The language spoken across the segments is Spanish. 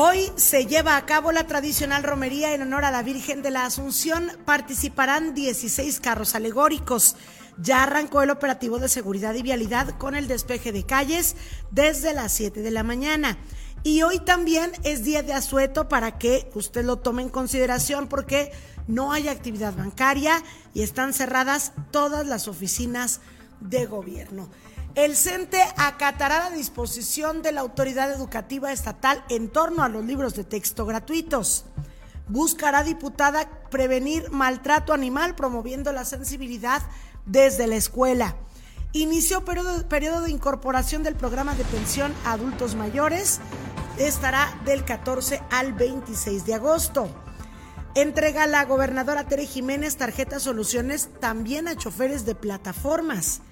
Hoy se lleva a cabo la tradicional romería en honor a la Virgen de la Asunción. Participarán 16 carros alegóricos. Ya arrancó el operativo de seguridad y vialidad con el despeje de calles desde las 7 de la mañana. Y hoy también es día de asueto para que usted lo tome en consideración porque no hay actividad bancaria y están cerradas todas las oficinas de gobierno. El CENTE acatará la disposición de la autoridad educativa estatal en torno a los libros de texto gratuitos. Buscará diputada prevenir maltrato animal promoviendo la sensibilidad desde la escuela. Inició periodo, periodo de incorporación del programa de pensión a adultos mayores. Estará del 14 al 26 de agosto. Entrega la gobernadora Tere Jiménez tarjetas soluciones también a choferes de plataformas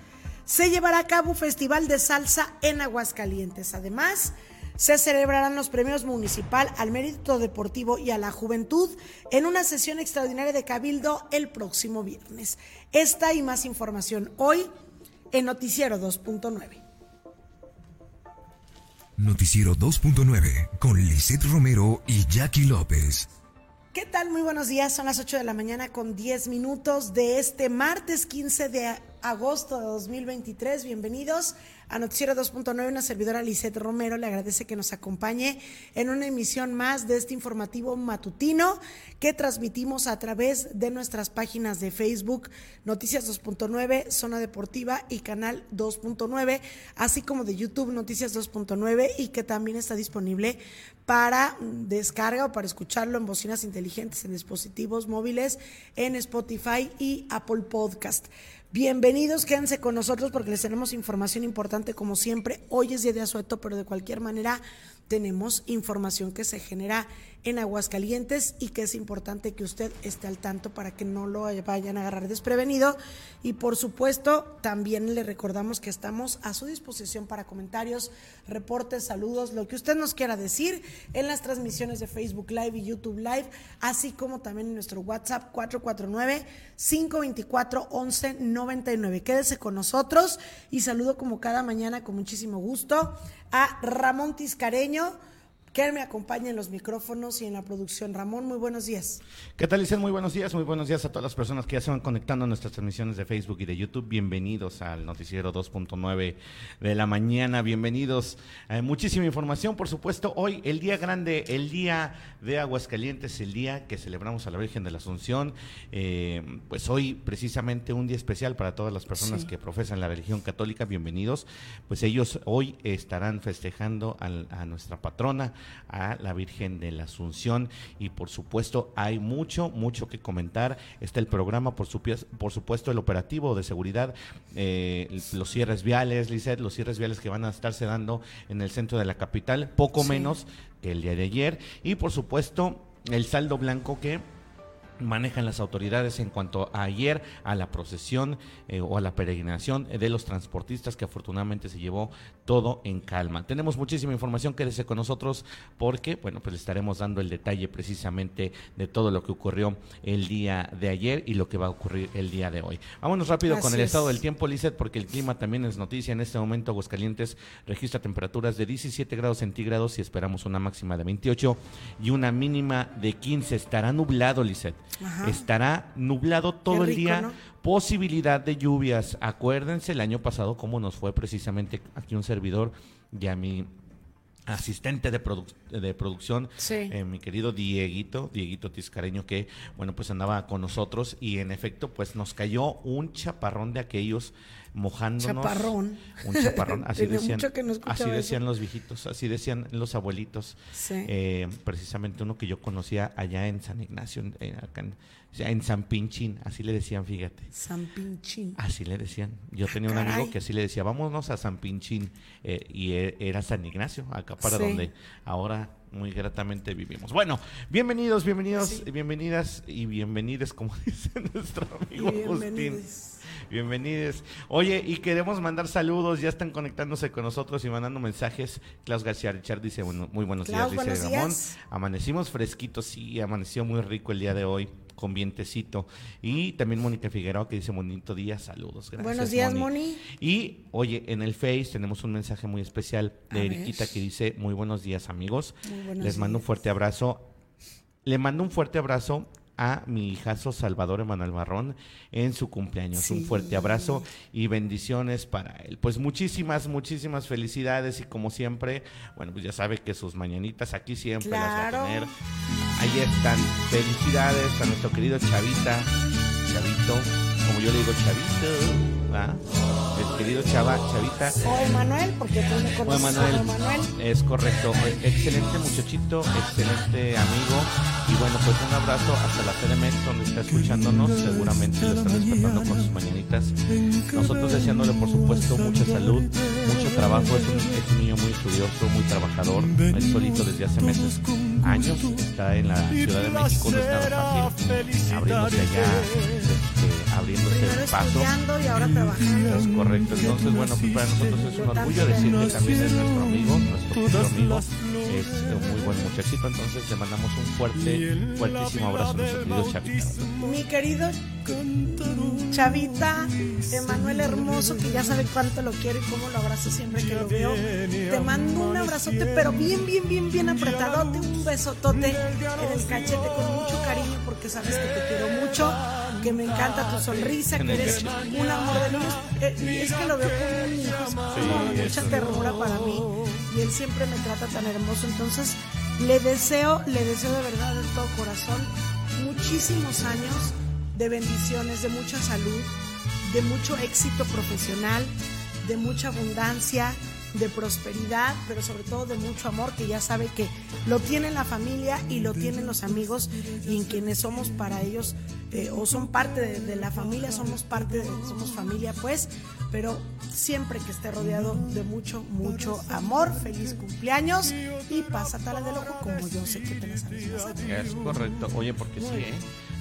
se llevará a cabo un festival de salsa en Aguascalientes. Además, se celebrarán los premios municipal al mérito deportivo y a la juventud en una sesión extraordinaria de Cabildo el próximo viernes. Esta y más información hoy en Noticiero 2.9. Noticiero 2.9 con Lisette Romero y Jackie López. ¿Qué tal? Muy buenos días. Son las 8 de la mañana con 10 minutos de este martes 15 de agosto de 2023. Bienvenidos a Noticiero 2.9. Una servidora Lisette Romero le agradece que nos acompañe en una emisión más de este informativo matutino que transmitimos a través de nuestras páginas de Facebook, Noticias 2.9, Zona Deportiva y Canal 2.9, así como de YouTube, Noticias 2.9 y que también está disponible para descarga o para escucharlo en bocinas inteligentes, en dispositivos móviles, en Spotify y Apple Podcast. Bienvenidos, quédense con nosotros porque les tenemos información importante como siempre. Hoy es día de asueto, pero de cualquier manera tenemos información que se genera en Aguascalientes y que es importante que usted esté al tanto para que no lo vayan a agarrar desprevenido. Y por supuesto, también le recordamos que estamos a su disposición para comentarios, reportes, saludos, lo que usted nos quiera decir en las transmisiones de Facebook Live y YouTube Live, así como también en nuestro WhatsApp 449-524-1199. Quédese con nosotros y saludo como cada mañana con muchísimo gusto a Ramón Tiscareño que me acompaña en los micrófonos y en la producción. Ramón, muy buenos días. ¿Qué tal, Licen? Muy buenos días. Muy buenos días a todas las personas que ya se van conectando a nuestras transmisiones de Facebook y de YouTube. Bienvenidos al Noticiero 2.9 de la mañana. Bienvenidos. Eh, muchísima información, por supuesto. Hoy, el día grande, el día de Aguascalientes, el día que celebramos a la Virgen de la Asunción. Eh, pues hoy, precisamente, un día especial para todas las personas que profesan la religión católica. Bienvenidos. Pues ellos hoy estarán festejando a nuestra patrona a la Virgen de la Asunción. Y por supuesto hay mucho, mucho que comentar. Está el programa, por, por supuesto el operativo de seguridad, eh, los cierres viales, Lizeth, los cierres viales que van a estarse dando en el centro de la capital, poco menos que el día de ayer. Y por supuesto el saldo blanco que manejan las autoridades en cuanto a ayer a la procesión eh, o a la peregrinación de los transportistas que afortunadamente se llevó todo en calma. Tenemos muchísima información, quédese con nosotros porque, bueno, pues le estaremos dando el detalle precisamente de todo lo que ocurrió el día de ayer y lo que va a ocurrir el día de hoy. Vámonos rápido con el estado del tiempo, Lizeth, porque el clima también es noticia. En este momento Aguascalientes registra temperaturas de 17 grados centígrados y esperamos una máxima de 28 y una mínima de 15. Estará nublado, Lizeth. Estará nublado todo el día. Posibilidad de lluvias. Acuérdense el año pasado cómo nos fue precisamente aquí un servidor y a mi asistente de, de producción, eh, mi querido Dieguito, Dieguito Tiscareño, que, bueno, pues andaba con nosotros y en efecto, pues nos cayó un chaparrón de aquellos mojándonos. Chaparrón. Un chaparrón, así decían. así decían los viejitos, así decían los abuelitos. Eh, precisamente uno que yo conocía allá en San Ignacio, en, acá en, San Pinchín, así le decían, fíjate. San Pinchín. Así le decían. Yo tenía un amigo que así le decía, vámonos a San Pinchín. Eh, y e, era San Ignacio, acá para donde ahora muy gratamente vivimos. Bueno, bienvenidos, bienvenidos, bienvenidas y bienvenidos, como dice nuestro amigo Agustín. Bienvenidos. Oye, y queremos mandar saludos, ya están conectándose con nosotros y mandando mensajes. Klaus García Richard dice, bueno, muy buenos días, dice Ramón. Amanecimos fresquitos, sí, amaneció muy rico el día de hoy. con vientecito. Y también Mónica Figueroa que dice bonito día, saludos. Gracias, Buenos días, Moni. Y oye, en el Face tenemos un mensaje muy especial de A Eriquita ver. que dice muy buenos días amigos. Muy buenos Les mando un días. fuerte abrazo. Le mando un fuerte abrazo a mi hijazo Salvador Emanuel Barrón en su cumpleaños. Un fuerte abrazo y bendiciones para él. Pues muchísimas, muchísimas felicidades y como siempre, bueno, pues ya sabe que sus mañanitas aquí siempre las va a tener. Ahí están. Felicidades a nuestro querido Chavita, Chavito, como yo le digo Chavito, El querido Chava, Chavita. O Emanuel, porque tú me O conoces Emanuel, como Emanuel. es correcto. Excelente muchachito, excelente amigo. Y bueno, pues un abrazo hasta la CDMX donde está escuchándonos. Seguramente lo están despertando con sus mañanitas. Nosotros deseándole, por supuesto, mucha salud, mucho trabajo. Es un, es un niño muy estudioso, muy trabajador. Es solito desde hace meses, años. Está en la Ciudad de México, no es nada fácil. Abriéndose allá, abriéndose el paso. estudiando y ahora trabajando. Es correcto, entonces bueno, pues para nosotros es un orgullo decir que también es nuestro amigo, nuestro querido amigo, es un muy buen muchachito, entonces le mandamos un fuerte, fuertísimo abrazo a nuestro querido Chavita. Mi querido Chavita, Emanuel Hermoso, que ya sabe cuánto lo quiero y cómo lo abrazo siempre que lo veo. Te mando un abrazote, pero bien, bien, bien, bien apretadote, un besotote en el cachete con mucho cariño, porque sabes que te quiero mucho, que me encanta tu sonrisa, que eres un amor de niños. Eh, es que lo veo como un hijo, es como Sí, mucha ternura para mí y él siempre me trata tan hermoso. Entonces, le deseo, le deseo de verdad de todo corazón muchísimos años de bendiciones, de mucha salud, de mucho éxito profesional, de mucha abundancia, de prosperidad, pero sobre todo de mucho amor, que ya sabe que lo tiene la familia y lo tienen los amigos y en quienes somos para ellos eh, o son parte de, la familia, somos parte de, somos familia pues, pero siempre que esté rodeado de mucho, mucho amor, feliz cumpleaños y pásatela de loco como yo sé que te la sabes pasar. Es correcto, oye, porque sí, ¿eh?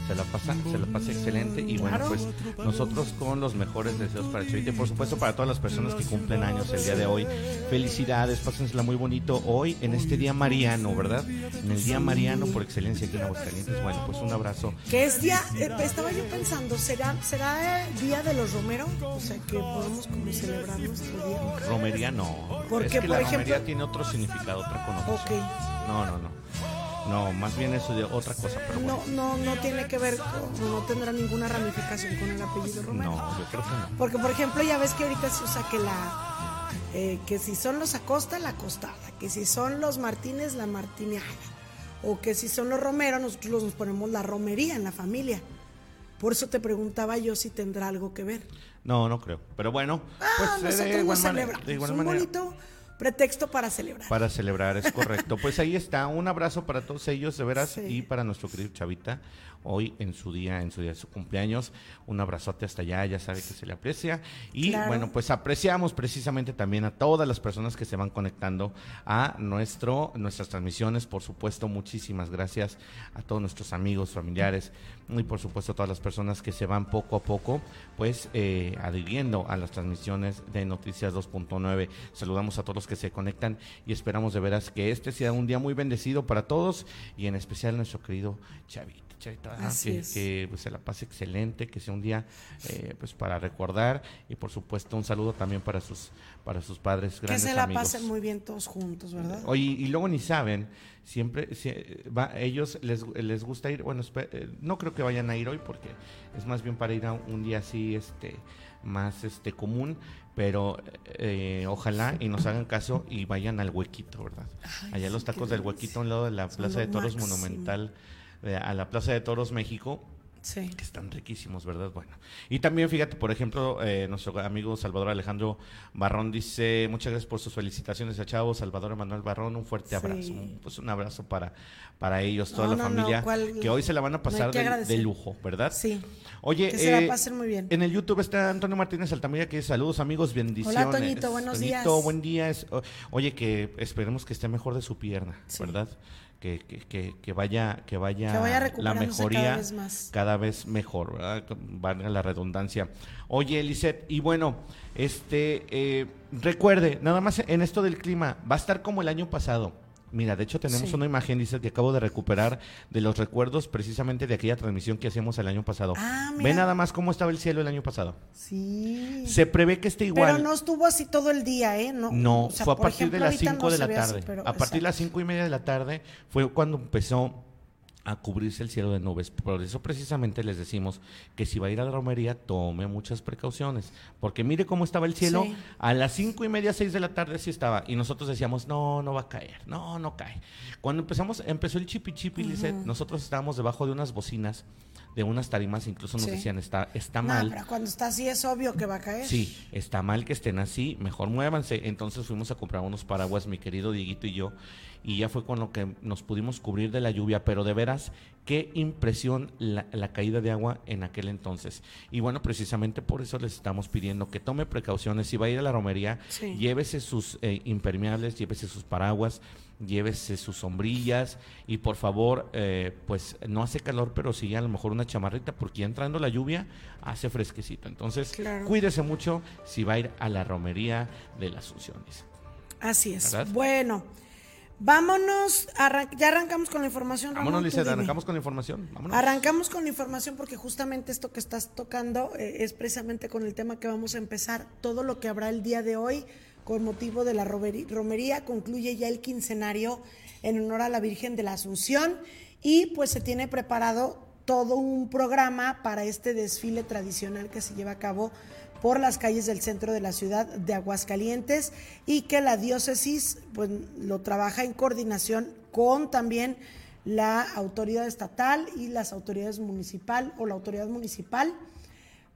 Se la pasa, se la pasa excelente y bueno, Claro. pues nosotros con los mejores deseos para Chavita y por supuesto para todas las personas que cumplen años el día de hoy. Felicidades, pásensela muy bonito hoy en este día mariano, ¿verdad? En el día mariano por excelencia aquí en Aguascalientes. Bueno, pues un abrazo Que es día, eh, estaba yo pensando, ¿será, ¿será el día de los Romero? O sea, que podemos como celebrar nuestro día. Romería no. Porque, es que por la ejemplo- romería tiene otro significado, otra connotación. Ok. No, no, no. No, más bien eso de otra cosa, pero bueno. No, no, no tiene que ver, con- no tendrá ninguna ramificación con el apellido Romero. No, yo creo que no. Porque, por ejemplo, ya ves que ahorita se usa que la. eh, que si son los Acosta, la Acostada. Que si son los Martínez, la Martineada. O que si son los Romero, nosotros los- nos ponemos la romería en la familia. Por eso te preguntaba yo si tendrá algo que ver. No, no creo. Pero bueno, pues Ah, eh, nosotros de igual celebramos. De igual un manera. bonito pretexto para celebrar. Para celebrar, es correcto. Pues ahí está, un abrazo para todos ellos, de veras, Sí. y para nuestro querido Chavita, hoy en su día, en su día de su cumpleaños. Un abrazote hasta allá, ya sabe que se le aprecia. Y Claro. bueno, pues apreciamos precisamente también a todas las personas que se van conectando a nuestro, nuestras transmisiones. Por supuesto, muchísimas gracias a todos nuestros amigos, familiares y por supuesto a todas las personas que se van poco a poco, pues eh, adhiriendo a las transmisiones de Noticias 2.9. Saludamos a todos los que se conectan y esperamos de veras que este sea un día muy bendecido para todos y en especial nuestro querido Chavito. Chavito, que, es. que, pues, se la pase excelente, que sea un día eh, pues para recordar y por supuesto un saludo también para sus para sus padres que grandes se la amigos. pasen muy bien todos juntos, ¿verdad? Oye, y luego ni saben, siempre, si- va, ellos les, les gusta ir, bueno, eh, no creo que vayan a ir hoy porque es más bien para ir a un día así, este, más este común, pero eh, ojalá y nos hagan caso y vayan al huequito, ¿verdad? Ay, Allá los sí, tacos del huequito a un lado de la Plaza de Toros máximo. Monumental, eh, a la Plaza de Toros México, Sí. que están riquísimos, ¿verdad? Bueno. Y también, fíjate, por ejemplo, eh, nuestro amigo Salvador Alejandro Barrón dice, muchas gracias por sus felicitaciones a Chavo, Salvador Emanuel Barrón, un fuerte Sí. abrazo, un, pues un abrazo para, para ellos, toda No, la no, familia, ¿cuál- que hoy se la van a pasar de, lujo, ¿verdad? Sí. Oye, Que se la eh, pasen muy bien. En el YouTube está Antonio Martínez Altamira que dice, saludos amigos, bendiciones. Toñito, buenos Toñito, días. buen día. Es- oye, que esperemos que esté mejor de su pierna, Sí. ¿verdad? Que, que, que, que vaya, que vaya, Que vaya la mejoría cada vez más. cada vez mejor, ¿verdad? Valga la redundancia. Oye, Elisette, y bueno, este, eh, recuerde, nada más en esto del clima, va a estar como el año pasado. Mira, de hecho tenemos Sí. una imagen, dice, que acabo de recuperar de los recuerdos precisamente de aquella transmisión que hacíamos el año pasado. Ah, Ve mira. nada más cómo estaba el cielo el año pasado. Sí. Se prevé que esté igual. Pero no estuvo así todo el día, ¿eh? No, No, o sea, fue a partir ejemplo, de las ahorita 5 no de la ve así, tarde. pero a partir de las exacto. 5 y media de la tarde fue cuando empezó a cubrirse el cielo de nubes. Por eso precisamente les decimos que si va a ir a la romería, tome muchas precauciones. Porque mire cómo estaba el cielo. Sí. A las 5 y media, 6 de la tarde sí estaba. Y nosotros decíamos, no, no va a caer. No, no cae. Cuando empezamos, empezó el chipi chipi, Lizeth, nosotros estábamos debajo de unas bocinas, de unas tarimas, incluso nos Sí. decían, está, está mal. pero cuando está así es obvio que va a caer. Sí, está mal que estén así, mejor muévanse. Entonces fuimos a comprar unos paraguas, mi querido Dieguito y yo, y ya fue con lo que nos pudimos cubrir de la lluvia, pero de veras, qué impresión la, la caída de agua en aquel entonces. Y bueno, precisamente por eso les estamos pidiendo que tome precauciones. Si va a ir a la romería, Sí. llévese sus eh, impermeables, llévese sus paraguas, llévese sus sombrillas y por favor, eh, pues no hace calor, pero sí a lo mejor una chamarrita, porque ya entrando la lluvia hace fresquecito. Entonces, Claro. cuídese mucho si va a ir a la romería de las Asunciones. Así es. ¿Verdad? Bueno, vámonos. arran- ya arrancamos con la información. Ramón, Vámonos, Lizeth, arrancamos con la información. Vámonos. Arrancamos con la información porque justamente esto que estás tocando eh, es precisamente con el tema que vamos a empezar. Todo lo que habrá el día de hoy con motivo de la romería concluye ya el quincenario en honor a la Virgen de la Asunción y pues se tiene preparado todo un programa para este desfile tradicional que se lleva a cabo por las calles del centro de la ciudad de Aguascalientes y que la diócesis pues lo trabaja en coordinación con también la autoridad estatal y las autoridades municipal o la autoridad municipal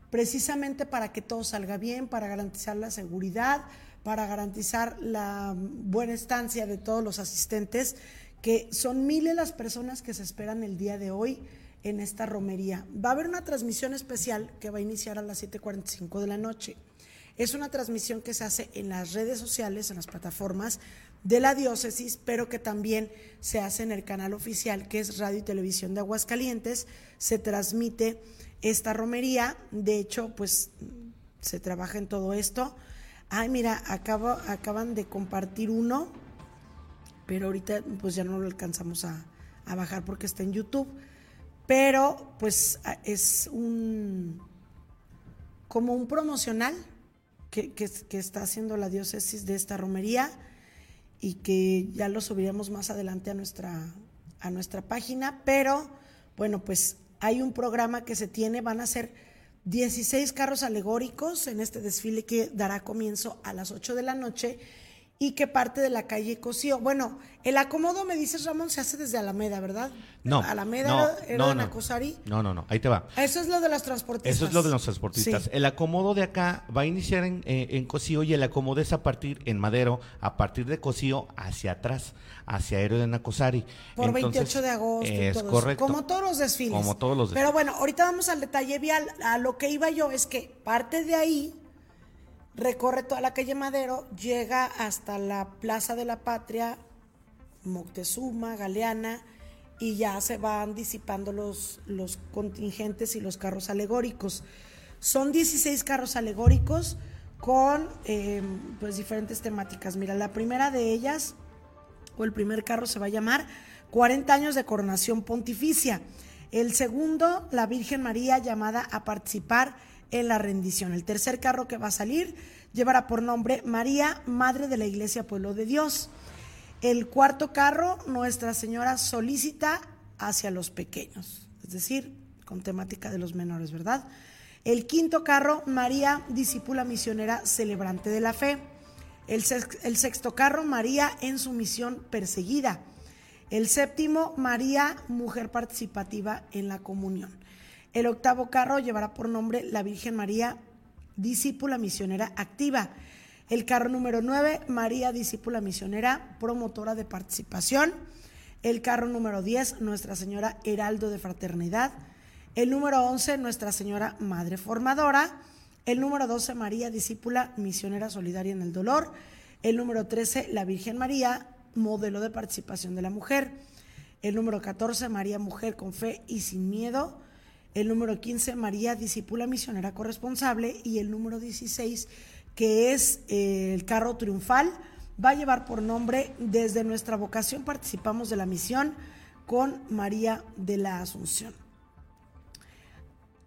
precisamente para que todo salga bien, para garantizar la seguridad, para garantizar la buena estancia de todos los asistentes, que son miles las personas que se esperan el día de hoy en esta romería. Va a haber una transmisión especial que va a iniciar a las 7.45 de la noche. Es una transmisión que se hace en las redes sociales, en las plataformas de la diócesis, pero que también se hace en el canal oficial que es Radio y Televisión de Aguascalientes. Se transmite esta romería. De hecho, pues se trabaja en todo esto. Ay, mira, acabo, acaban de compartir uno, pero ahorita pues ya no lo alcanzamos a, a bajar porque está en YouTube. Pero pues es un como un promocional que, que- que está haciendo la diócesis de esta romería y que ya lo subiremos más adelante a nuestra, a nuestra página. Pero bueno, pues hay un programa que se tiene, van a ser 16 carros alegóricos en este desfile que dará comienzo a las 8 de la noche y que parte de la calle Cosío. Bueno, el acomodo, me dices Ramón, se hace desde Alameda, ¿verdad? No. Alameda no, era, no. Nacosari. No, no, no. Ahí te va. Eso es lo de los transportistas. Eso es lo de los transportistas. Sí. El acomodo de acá va a iniciar en, eh, en Cocío y el acomodo es a partir en Madero, a partir de Cocío hacia atrás, hacia Aéreo de Nacosari. Por Entonces, 28 de agosto. Es correcto. Como todos los desfiles. Como todos los Pero bueno, ahorita vamos al detalle vial. A lo que iba yo es que parte de ahí, recorre toda la calle Madero, llega hasta la Plaza de la Patria, Moctezuma, Galeana, y ya se van disipando los, los contingentes y los carros alegóricos. Son 16 carros alegóricos con eh, pues diferentes temáticas. Mira, la primera de ellas o el primer carro se va a llamar 40 años de coronación pontificia. El segundo, la Virgen María llamada a participar en la rendición. El tercer carro que va a salir llevará por nombre María, Madre de la Iglesia Pueblo de Dios. El cuarto carro, Nuestra Señora solícita hacia los pequeños, es decir, con temática de los menores, ¿verdad? El quinto carro, María, discípula misionera celebrante de la fe. El, el sexto carro, María en su misión perseguida. El séptimo, María, mujer participativa en la comunión. El octavo carro llevará por nombre la Virgen María, discípula misionera activa. El carro número 9, María, discípula misionera, promotora de participación. El carro número 10, Nuestra Señora Heraldo de Fraternidad. El número 11, Nuestra Señora Madre Formadora. El número 12, María, discípula misionera solidaria en el dolor. El número 13, la Virgen María, modelo de participación de la mujer. El número 14, María, mujer con fe y sin miedo. El número 15, María, discípula misionera corresponsable. Y el número 16, que es eh, el carro triunfal, va a llevar por nombre Desde nuestra vocación participamos de la misión con María de la Asunción.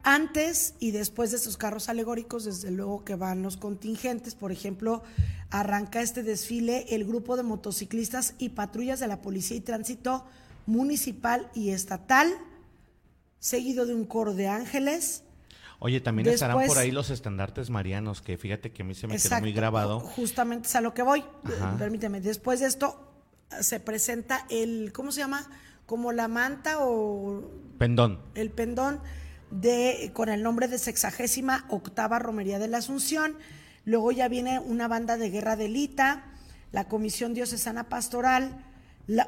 Antes y después de estos carros alegóricos, desde luego que van los contingentes, por ejemplo, arranca este desfile el grupo de motociclistas y patrullas de la Policía y Tránsito Municipal y Estatal, seguido de un coro de ángeles. Oye, también estarán por ahí los estandartes marianos, que fíjate que a mí se me quedó muy grabado. Justamente es a lo que voy. Permíteme. Después de esto se presenta el, ¿cómo se llama? Como la manta o... Pendón. El pendón de, con el nombre de Sexagésima Octava Romería de la Asunción. Luego ya viene una banda de guerra de Lita, la Comisión Diocesana Pastoral,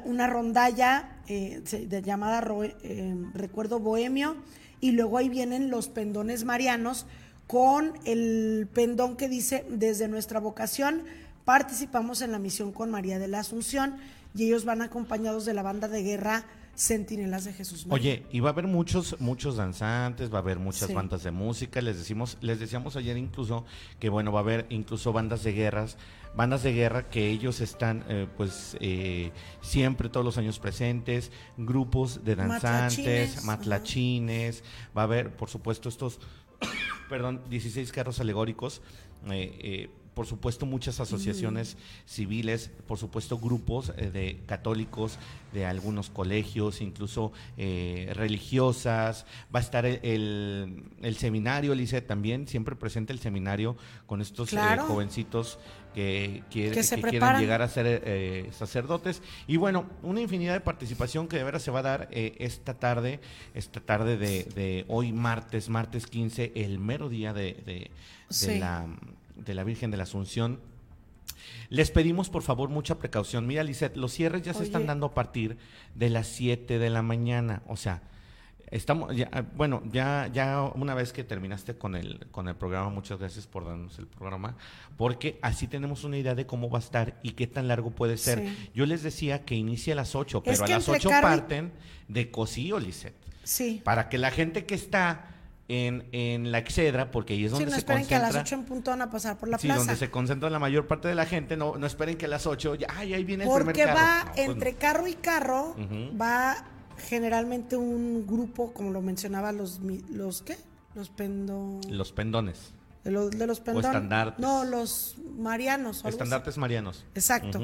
una rondalla eh, de llamada eh, Recuerdo Bohemio, y luego ahí vienen los pendones marianos con el pendón que dice, desde nuestra vocación participamos en la misión con María de la Asunción, y ellos van acompañados de la banda de guerra Centinelas de Jesús. Oye, y va a haber muchos, muchos danzantes, va a haber muchas bandas de música. Les decimos, les decíamos ayer incluso que bueno, va a haber incluso bandas de guerras, bandas de guerra que ellos están, eh, pues, eh, siempre todos los años presentes, grupos de danzantes, matlachines, va a haber, por supuesto, estos, perdón, 16 carros alegóricos. Eh, eh por supuesto muchas asociaciones civiles, por supuesto grupos eh, de católicos de algunos colegios, incluso eh, religiosas. Va a estar el, el, seminario, Lice, también siempre presente el seminario con estos eh, jovencitos que, quieren llegar a ser sacerdotes. Y bueno, una infinidad de participación que de veras se va a dar esta tarde, esta tarde de, hoy martes, martes 15, el mero día de, la de la Virgen de la Asunción. Les pedimos por favor mucha precaución. Mira, Lisette, los cierres ya se están dando a partir de las 7 de la mañana. O sea, estamos ya, bueno, ya, ya una vez que terminaste con el, con el programa, muchas gracias por darnos el programa, porque así tenemos una idea de cómo va a estar y qué tan largo puede ser. Yo les decía que inicie a las 8, pero a las 8 parten de Cosío, Lisette. Sí. Para que la gente que está en, en la Excedra, porque ahí es donde no se esperen que a las 8 en punto van a pasar por la sí, plaza. donde se concentra la mayor parte de la gente, no, no esperen que a las 8, ya, ay, ahí viene el porque primer carro. Porque va pues entre carro y carro, va generalmente un grupo, como lo mencionaba, los, los ¿qué? Los pendo... Los pendones. De, los, de los pendones. O estandartes. No, los marianos. Estandartes marianos. Exacto.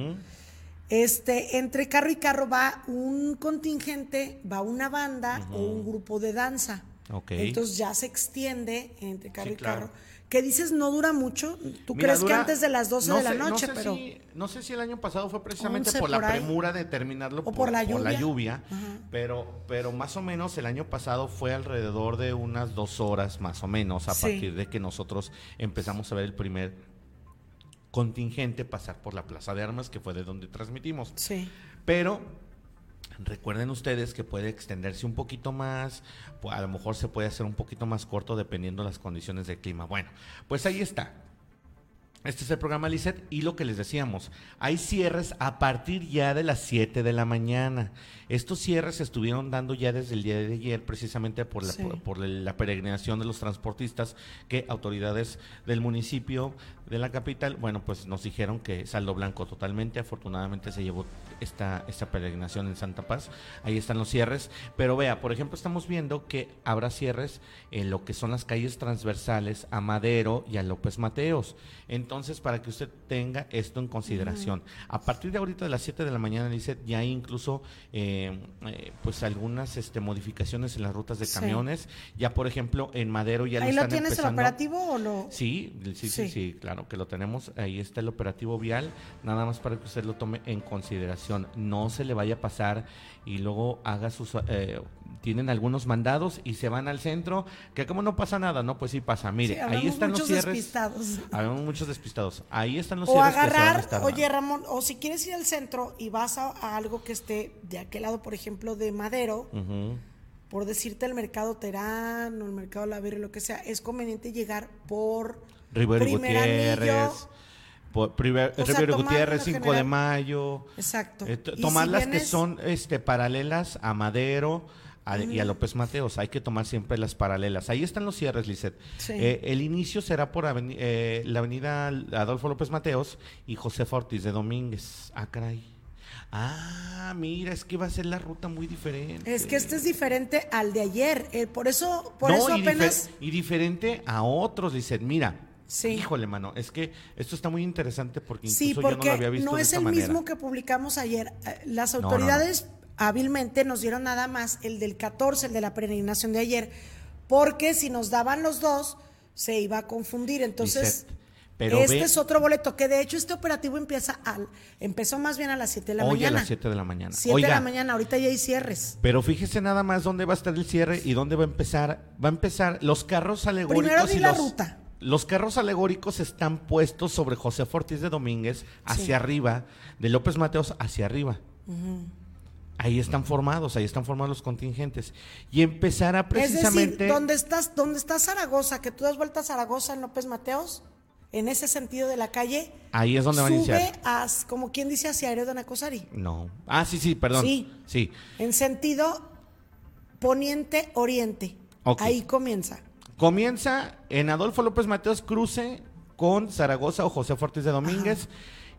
Este, entre carro y carro va un contingente, va una banda o un grupo de danza. Entonces ya se extiende entre carro y carro. Que dices no dura mucho. ¿Tú crees que antes de las 12 de la noche? No sé, pero si, no sé si el año pasado fue precisamente por, la premura de terminarlo o por, la lluvia, pero, pero más o menos el año pasado fue alrededor de unas dos horas más o menos a partir de que nosotros empezamos a ver el primer contingente pasar por la Plaza de Armas, que fue de donde transmitimos. Sí. Pero Recuerden ustedes que puede extenderse un poquito más, a lo mejor se puede hacer un poquito más corto dependiendo de las condiciones del clima. Bueno, pues ahí está. Este es el programa Lisset y lo que les decíamos, hay cierres a partir ya de las 7 de la mañana. Estos cierres se estuvieron dando ya desde el día de ayer precisamente por la, por la peregrinación de los transportistas que autoridades del municipio de la capital, bueno, pues nos dijeron que saldo blanco totalmente, afortunadamente se llevó esta, esta peregrinación en Santa Paz, ahí están los cierres, pero vea, por ejemplo, estamos viendo que habrá cierres en lo que son las calles transversales a Madero y a López Mateos, entonces para que usted tenga esto en consideración, a partir de ahorita de las 7 de la mañana, dice, ya hay incluso eh, eh, pues algunas este, modificaciones en las rutas de camiones, ya por ejemplo en Madero ya ¿Ahí lo, lo tienes el operativo o lo...? sí, sí, sí, sí claro que lo tenemos, ahí está el operativo vial, nada más para que usted lo tome en consideración, no se le vaya a pasar y luego haga sus... Eh, tienen algunos mandados y se van al centro, que como no pasa nada, no, pues sí pasa. Mire, ahí están los cierres. Despistados. Habemos muchos despistados. Ahí están los o cierres. agarrar, oye Ramón, o si quieres ir al centro y vas a, algo que esté de aquel lado, por ejemplo, de Madero, por decirte el mercado Terán o el mercado La Verre, lo que sea, es conveniente llegar por Rivero Gutiérrez. Rivero Gutiérrez, 5 de mayo. Exacto. Eh, tomar las que son este, paralelas a Madero, a- y a López Mateos. Hay que tomar siempre las paralelas. Ahí están los cierres, Lisset. Sí. Eh, el inicio será por aveni- eh, la avenida Adolfo López Mateos y José Ortiz de Domínguez. Ah, caray. Ah, mira, es que va a ser la ruta muy diferente. Es que este es diferente al de ayer. eh, por eso, por eso y, difer- y diferente a otros, Lisset. Mira, Sí. híjole, mano, es que esto está muy interesante porque incluso Sí, yo no lo había visto no de es esta el manera. mismo que publicamos ayer. Eh, Las no, no. autoridades hábilmente nos dieron nada más el del 14, el de la peregrinación de ayer, porque si nos daban los dos, se iba a confundir. Entonces, Lisette, pero este ve- es otro boleto, que de hecho este operativo empieza al, empezó más bien a las 7 de la Hoy mañana. a las 7 de la mañana. 7 de la mañana, ahorita ya hay cierres. Pero fíjese nada más dónde va a estar el cierre y dónde va a empezar. Va a empezar los carros alegóricos. Primero di y la los, ruta. Los carros alegóricos están puestos sobre José Ortiz de Domínguez hacia Sí. arriba, de López Mateos hacia arriba. Ahí están formados, ahí están formados los contingentes. Y empezará Es precisamente. decir, donde estás, donde está Zaragoza, que tú das vuelta a Zaragoza en López Mateos, en ese sentido de la calle, ahí es donde van a sube iniciar. a, como quien dice, hacia Aéreo de Anacosari. No. Ah, sí, sí, perdón. Sí. Sí. En sentido poniente-oriente. Ahí comienza. Comienza en Adolfo López Mateos cruce con Zaragoza o José Ortiz de Domínguez,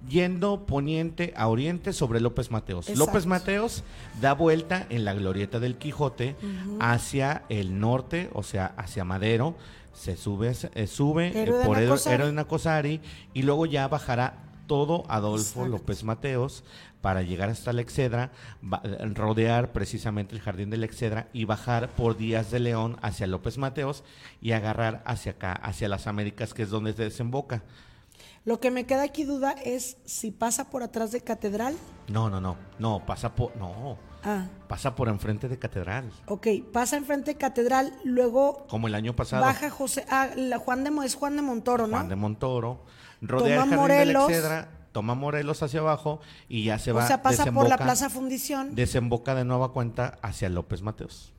yendo poniente a oriente sobre López Mateos. Exacto. López Mateos da vuelta en la glorieta del Quijote hacia el norte, o sea, hacia Madero. Se sube, eh, sube eh, Héroe de por Héroe Nacosari. Héroe de Nacosari y luego ya bajará todo Adolfo Exacto. López Mateos para llegar hasta la Excedra, va- rodear precisamente el jardín de la Excedra y bajar por Díaz de León hacia López Mateos y agarrar hacia acá, hacia las Américas, que es donde desemboca. Lo que me queda aquí duda es si pasa por atrás de Catedral. No, no, no, no, pasa por, no, Ah, pasa por enfrente de Catedral, ok. Pasa enfrente de Catedral, luego como el año pasado. baja José. Ah, la Juan de, es Juan de Montoro, ¿no? Juan de Montoro, rodea Toma el jardín de la. Excedra, toma Morelos hacia abajo y ya se o va, sea, pasa por la Plaza Fundición. desemboca de nueva cuenta hacia López Mateos.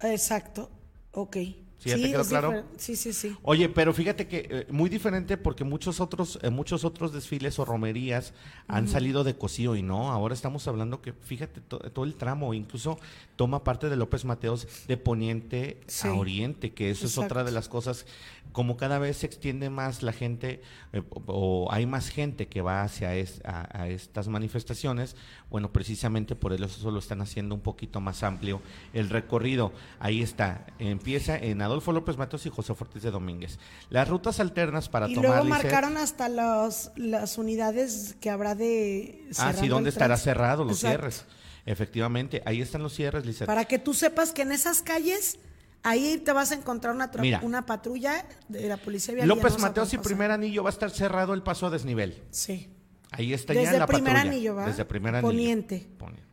Exacto. Ok. ¿Sí ya te quedó claro? Sí, sí, sí. Oye, pero fíjate que eh, muy diferente porque muchos otros eh, muchos otros desfiles o romerías han salido de Cocío y no, ahora estamos hablando que fíjate to- todo el tramo, incluso toma parte de López Mateos de poniente Sí. a oriente, que eso es otra de las cosas como cada vez se extiende más la gente eh, o, o hay más gente que va hacia es- a, a estas manifestaciones, bueno, precisamente por eso lo están haciendo un poquito más amplio el recorrido. Ahí está, empieza en Adolfo López Mateos y José Ortiz de Domínguez. Las rutas alternas para y tomar luego Lisset- marcaron hasta los, las unidades que habrá de. Ah, sí, ¿dónde estará cerrado los Exacto. cierres? Efectivamente, ahí están los cierres, Lisset. Para que tú sepas que en esas calles, ahí te vas a encontrar una, tra- Mira. una patrulla de la policía vial. López Mateos y primer anillo va a estar cerrado el paso a desnivel. Sí. Ahí está ya Desde la primer patrulla. anillo, ¿va? Desde primer anillo. Poniente. Poniente.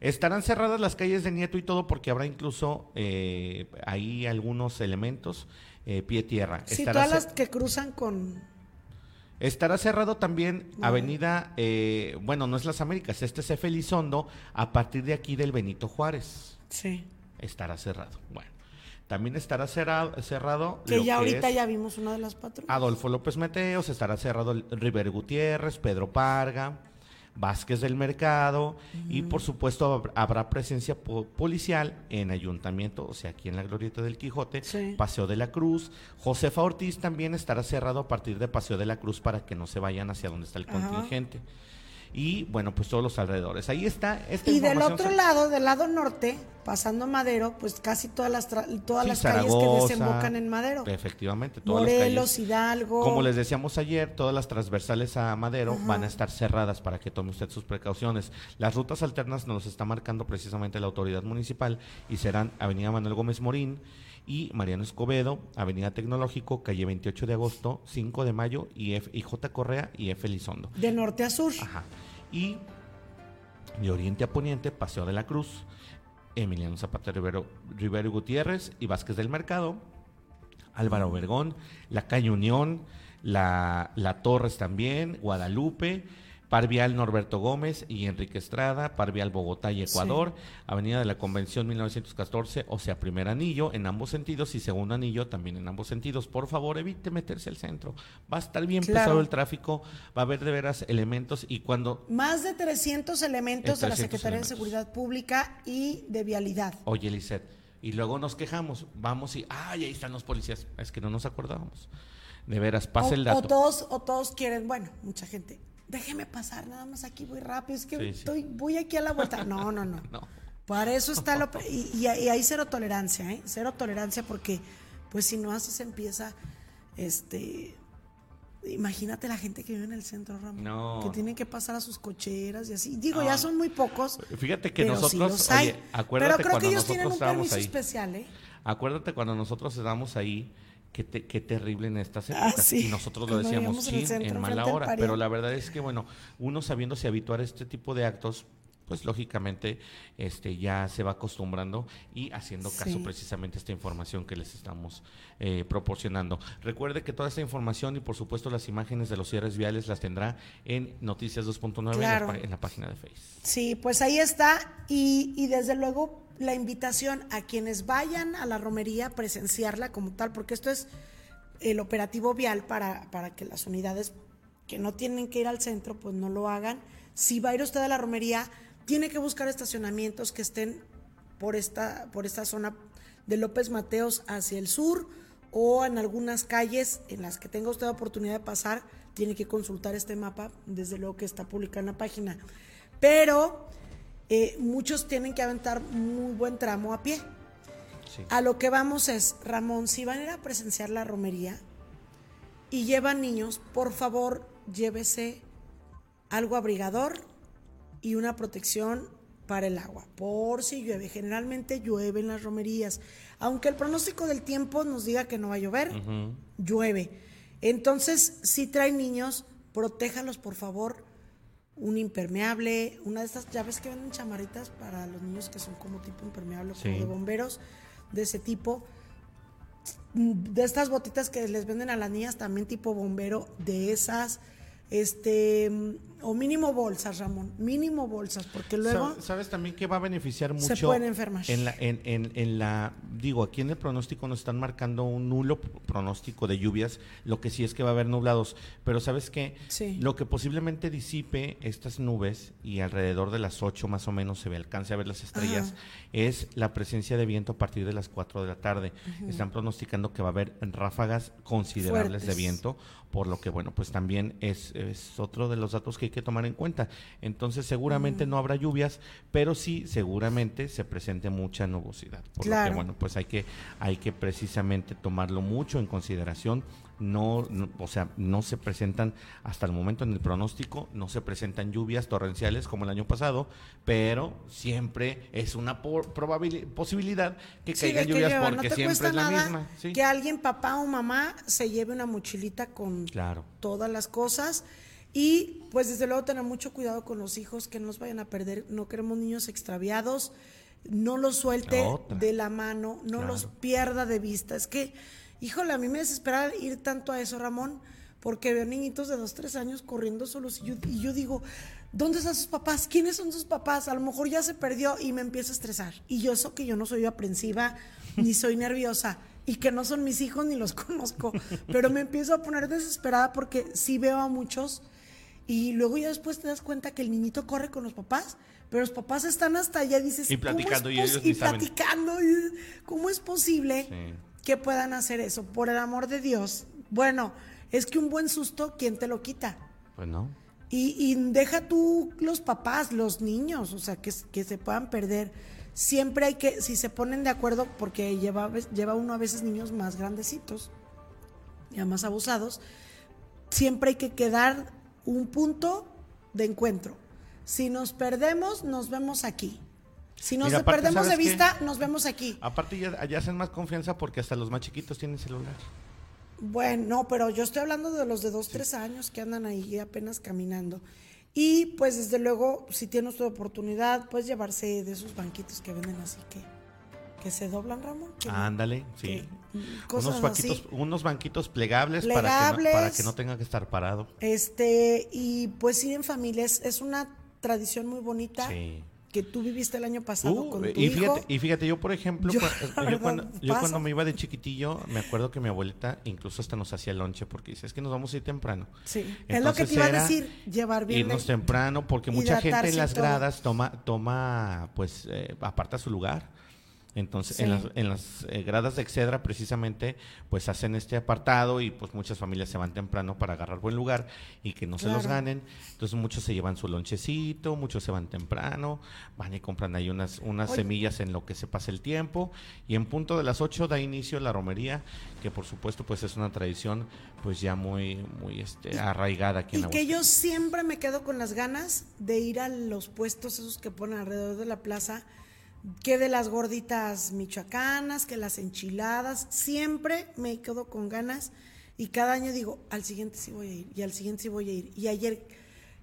Estarán cerradas las calles de Nieto y todo porque habrá incluso eh, ahí algunos elementos eh, pie tierra. Sí, Estará, todas las que cruzan con. estará cerrado también Avenida, eh, bueno, no es las Américas, este es Efe Elizondo a partir de aquí del Benito Juárez. Sí. Estará cerrado. Bueno, también estará cerrado, cerrado Que lo ya ahorita ya vimos una de las patrullas. Adolfo López Mateos, estará cerrado el- River Gutiérrez, Pedro Parga, Vázquez del Mercado y por supuesto hab- habrá presencia po- policial en Ayuntamiento, o sea, aquí en la Glorieta del Quijote, Sí. Paseo de la Cruz. Josefa Ortiz también estará cerrado a partir de Paseo de la Cruz para que no se vayan hacia donde está el Ajá. contingente. Y bueno, pues todos los alrededores. Ahí está esta Y del otro se- lado, del lado norte, pasando Madero, pues casi todas las, tra- todas Sí, las calles que desembocan en Madero. Efectivamente, todas las Morelos, calles. Hidalgo. Como les decíamos ayer, todas las transversales a Madero van a estar cerradas para que tome usted sus precauciones. Las rutas alternas nos está marcando precisamente la autoridad municipal y serán Avenida Manuel Gómez Morín y Mariano Escobedo, Avenida Tecnológico, calle 28 de agosto, 5 de mayo y, F, y J. Correa y F. Elizondo. De norte a sur. Ajá. Y de oriente a poniente, Paseo de la Cruz, Emiliano Zapata Rivero, Rivero Gutiérrez y Vázquez del Mercado, Álvaro Obregón, la Calle Unión, la, la Torres también, Guadalupe, Parvial Norberto Gómez y Enrique Estrada, Parvial Bogotá y Ecuador, Avenida de la Convención 1914, o sea, primer anillo en ambos sentidos y segundo anillo también en ambos sentidos. Por favor, evite meterse al centro. Va a estar bien pesado el tráfico, va a haber de veras elementos y cuando... Más de 300 elementos de la Secretaría de Seguridad Pública y de Vialidad. Oye, Lisette, y luego nos quejamos, vamos y, ay, ahí están los policías. Es que no nos acordábamos. De veras, pase el dato. O todos, o todos quieren, bueno, mucha gente déjeme pasar, nada más aquí voy rápido, es que estoy, voy aquí a la vuelta. No, no, no. Para eso está lo... Y, y, hay cero tolerancia, ¿eh? Cero tolerancia porque, pues si no así se empieza, este... Imagínate la gente que vive en el centro, Ramón. Que tienen que pasar a sus cocheras y así. Digo, ya son muy pocos. Fíjate que nosotros, oye, acuérdate pero creo que ellos tienen un permiso especial, ¿eh? Acuérdate cuando nosotros estábamos ahí, Qué, terrible en estas ah, épocas. Y nosotros lo decíamos, sí, en, mala hora. Pero la verdad es que, bueno, uno sabiéndose habituar a este tipo de actos, pues lógicamente este ya se va acostumbrando y haciendo caso precisamente a esta información que les estamos eh, proporcionando. Recuerde que toda esta información y por supuesto las imágenes de los cierres viales las tendrá en Noticias 2.9 en, la, página de Facebook. Sí, pues ahí está y, y desde luego la invitación a quienes vayan a la romería a presenciarla como tal, porque esto es el operativo vial para, para que las unidades que no tienen que ir al centro, pues no lo hagan. Si va a ir usted a la romería, tiene que buscar estacionamientos que estén por esta, por esta zona de López Mateos hacia el sur o en algunas calles en las que tenga usted oportunidad de pasar, tiene que consultar este mapa, desde luego que está publicado en la página. Pero eh, muchos tienen que aventar muy buen tramo a pie. A lo que vamos es, Ramón, si van a ir a presenciar la romería y llevan niños, por favor llévese algo abrigador y una protección para el agua, por si llueve. Generalmente llueve en las romerías. Aunque el pronóstico del tiempo nos diga que no va a llover, llueve. Entonces, si traen niños, protéjalos por favor un impermeable, una de estas llaves que venden chamaritas para los niños que son como tipo impermeable, como de bomberos, de ese tipo. De estas botitas que les venden a las niñas también tipo bombero, de esas este o mínimo bolsas, Ramón, mínimo bolsas, porque luego sabes también que va a beneficiar mucho. Se pueden enfermar. En la, en, en, la, digo, aquí en el pronóstico nos están marcando un nulo pronóstico de lluvias, lo que sí es que va a haber nublados, pero sabes que lo que posiblemente disipe estas nubes y alrededor de las 8 más o menos se ve alcance a ver las estrellas es la presencia de viento a partir de las 4 de la tarde. Están pronosticando que va a haber ráfagas considerables de viento por lo que bueno, pues también es, es, otro de los datos que hay que tomar en cuenta. Entonces seguramente no habrá lluvias, pero sí seguramente se presente mucha nubosidad. Por lo que bueno, pues hay que, hay que precisamente tomarlo mucho en consideración no, o sea, no se presentan hasta el momento en el pronóstico, no se presentan lluvias torrenciales como el año pasado, pero siempre es una posibilidad que caigan lluvias porque siempre es la misma. Que alguien, papá o mamá, se lleve una mochilita con todas las cosas. Y pues desde luego tener mucho cuidado con los hijos, que no nos vayan a perder, no queremos niños extraviados, no los suelte de la mano, no los pierda de vista. Es que Híjole, a mí me desespera ir tanto a eso, Ramón, porque veo niñitos de dos, tres años corriendo solos y yo, y yo digo, ¿dónde están sus papás? ¿Quiénes son sus papás? A lo mejor ya se perdió y me empiezo a estresar. Y yo eso que yo no soy aprensiva ni soy nerviosa y que no son mis hijos ni los conozco, pero me empiezo a poner desesperada porque sí veo a muchos y luego ya después te das cuenta que el niñito corre con los papás, pero los papás están hasta allá y dices, y platicando y ellos y platicando, ¿cómo es posible? Sí que puedan hacer eso, por el amor de Dios. Bueno, es que un buen susto, ¿quién te lo quita? Pues no. Y, deja tú los papás, los niños, o sea, que, que, se puedan perder. Siempre hay que, si se ponen de acuerdo, porque lleva, lleva uno a veces niños más grandecitos, ya más abusados, siempre hay que quedar un punto de encuentro. Si nos perdemos, nos vemos aquí. Si nos perdemos de vista, nos vemos aquí. Aparte ya, hacen más confianza porque hasta los más chiquitos tienen celular. Bueno, no, pero yo estoy hablando de los de dos, tres años que andan ahí apenas caminando. Y pues desde luego, si tiene usted oportunidad, pues llevarse de esos banquitos que venden así que, que se doblan, Ramón. Ándale, sí. que, cosas Unos banquitos, así. unos banquitos plegables, Para, que no, para que no tenga que estar parado. Este, y pues ir en familia es, es una tradición muy bonita Sí. que tú viviste el año pasado Uh, con tu y, hijo. fíjate, y fíjate, yo por ejemplo, Yo, cuando, yo cuando me iba de chiquitillo, me acuerdo que mi abuelita incluso hasta nos hacía lonche porque dice, es que nos vamos a ir temprano. Sí, es lo que te iba a decir, llevar bien Irnos temprano porque mucha gente en las gradas toma, toma pues, eh, aparta su lugar. Entonces, en las, en las eh, gradas de Excedra, precisamente, pues hacen este apartado y pues muchas familias se van temprano para agarrar buen lugar y que no se los ganen. Entonces, muchos se llevan su lonchecito, muchos se van temprano, van y compran ahí unas, unas Oye. semillas en lo que se pasa el tiempo. Y en punto de las 8 da inicio la romería, que por supuesto, pues es una tradición pues ya muy, muy este, arraigada aquí Y en que Aguascalientes. yo siempre me quedo con las ganas de ir a los puestos esos que ponen alrededor de la plaza, que de las gorditas michoacanas, que las enchiladas, siempre me quedo con ganas y cada año digo, al siguiente sí voy a ir y al siguiente sí voy a ir. Y ayer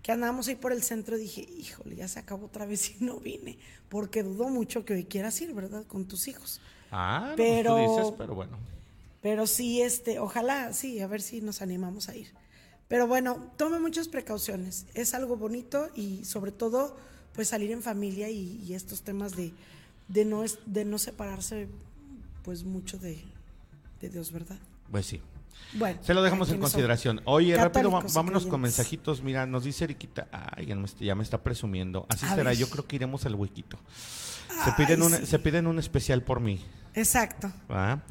que andábamos ahí por el centro dije, híjole, ya se acabó otra vez y no vine, porque dudo mucho que hoy quieras ir, ¿verdad? Con tus hijos. Ah, no, Pero- pues tú dices, pero bueno. Pero sí, este, ojalá, sí, a ver si nos animamos a ir. Pero bueno, tome muchas precauciones. Es algo bonito y sobre todo, pues salir en familia y, y estos temas de, de no es, de no separarse, pues mucho de, de Dios, ¿verdad? Pues sí. Bueno, Se lo dejamos en consideración. Oye, rápido, vámonos con mensajitos. Mira, nos dice Eriquita, ay, ya me, está- ya me está presumiendo. Así A será, ver. yo creo que iremos al huequito. Se piden, un, sí. se piden un especial por mí. Exacto. ¿va?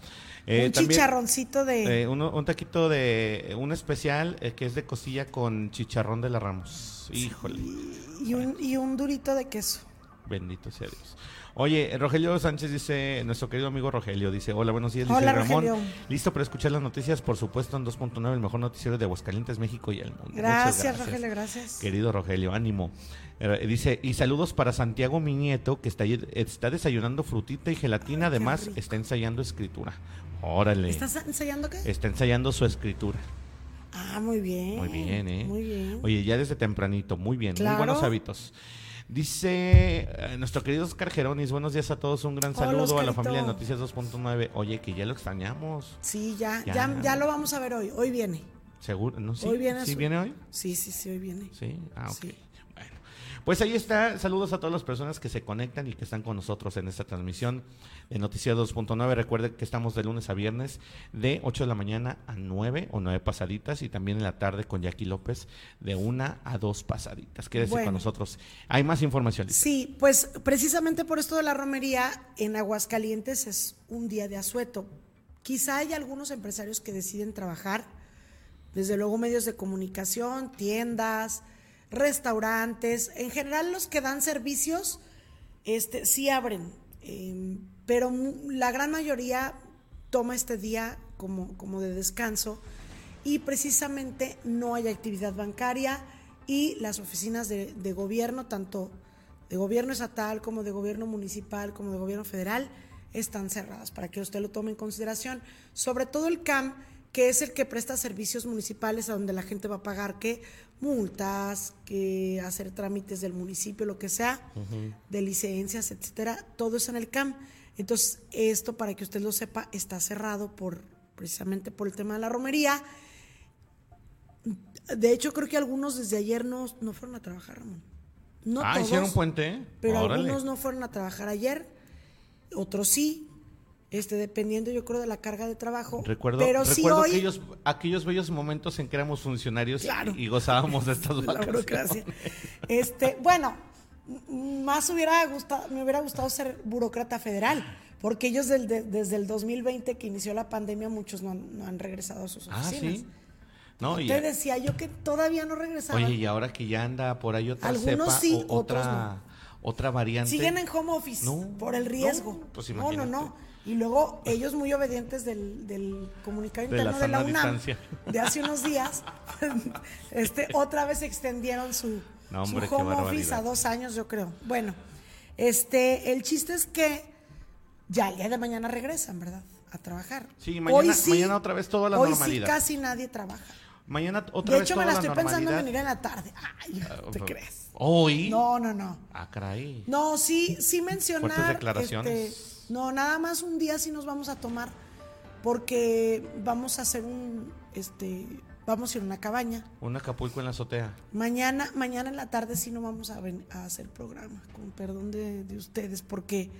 Eh, un también, chicharroncito de... eh, uno- un taquito de un especial eh, que es de costilla con chicharrón de la Ramos. Híjole, y, un, y un durito de queso. bendito sea Dios. Oye, Rogelio Sánchez dice, nuestro querido amigo Rogelio dice, hola, buenos días, dice Hola, Ramón. Rogelio. Listo para escuchar las noticias, por supuesto, en 2.9, el mejor noticiero de Aguascalientes, México y el mundo. Muchas Gracias, Rogelio, gracias. Querido Rogelio, ánimo. Eh, dice, y saludos para Santiago, mi nieto, que está, está desayunando frutita y gelatina, Ay, además está ensayando escritura. Órale. ¿Estás ensayando qué? Está ensayando su escritura. Ah, muy bien. Muy bien, ¿eh? Muy bien. Oye, ya desde tempranito, muy bien, muy buenos hábitos. Dice eh, nuestro querido Oscar Geronis, buenos días a todos, un gran Hola, saludo a la familia de Noticias 2.9. Oye, que ya lo extrañamos, Sí, ya, Ya. ya, ya, lo vamos a ver hoy. Hoy viene. seguro, ¿no? ¿Sí, Hoy viene ¿Sí su- viene hoy? Sí, sí, sí, hoy viene. Sí, ah, ok. Sí. Pues ahí está. Saludos a todas las personas que se conectan y que están con nosotros en esta transmisión de Noticias 2.9. Recuerden que estamos de lunes a viernes de 8 de la mañana a 9 o 9 pasaditas y también en la tarde con Jackie López de 1 a 2 pasaditas. Quédese Bueno. con nosotros. Hay más información. Sí, pues precisamente por esto de la romería, en Aguascalientes es un día de asueto. Quizá hay algunos empresarios que deciden trabajar, desde luego medios de comunicación, tiendas, restaurantes, en general los que dan servicios, este, sí abren, eh, pero la gran mayoría toma este día como, como de descanso y precisamente no hay actividad bancaria y las oficinas de gobierno, tanto de gobierno estatal como de gobierno municipal como de gobierno federal, están cerradas para que usted lo tome en consideración. Sobre todo el CAM, que es el que presta servicios municipales a donde la gente va a pagar que multas, que hacer trámites del municipio, lo que sea, de licencias, etcétera, todo es en el CAM. Entonces, esto para que usted lo sepa, está cerrado por precisamente por el tema de la romería. De hecho, creo que algunos desde ayer no, no fueron a trabajar, Ramón. No ah, todos, hicieron puente. pero Órale. algunos no fueron a trabajar ayer, otros sí, este, dependiendo yo creo de la carga de trabajo. Recuerdo, pero sí recuerdo hoy, aquellos, aquellos bellos momentos en que éramos funcionarios Claro. y gozábamos de estas vacaciones. Este, bueno, más hubiera gustado, me hubiera gustado ser burócrata federal, porque ellos del- de- desde el 2020 que inició la pandemia, muchos no han, no han regresado a sus Ah, oficinas. sí. No, y, Te decía yo que todavía no regresaban. oye, y ahora que ya anda por ahí otra Algunos cepa, sí, o- otros otra, otra variante. Siguen en home office No, por el riesgo. no, pues no, no, no. Y luego ellos muy obedientes del, del comunicado De la interno de la, UNAM distancia. de hace unos días, este, otra vez extendieron su, No, hombre, su home office a dos años, yo creo. Bueno, este, el chiste es que ya el día de mañana regresan, ¿verdad? A trabajar. Sí, mañana- Hoy sí- mañana otra vez toda la hoy normalidad. sí casi nadie trabaja. Mañana otra De vez hecho, me la estoy pensando en venir en la tarde. Ay, ¿te Ah, crees? ¿Hoy? No, no, no. Ah, caray. No, sí, sí mencionar. Fuertes declaraciones. este, No, nada más un día sí nos vamos a tomar porque vamos a hacer un, este, vamos a ir a una cabaña. Un Acapulco en la azotea. Mañana, mañana en la tarde sí no vamos a, ven- a hacer programa, con perdón de, de ustedes, porque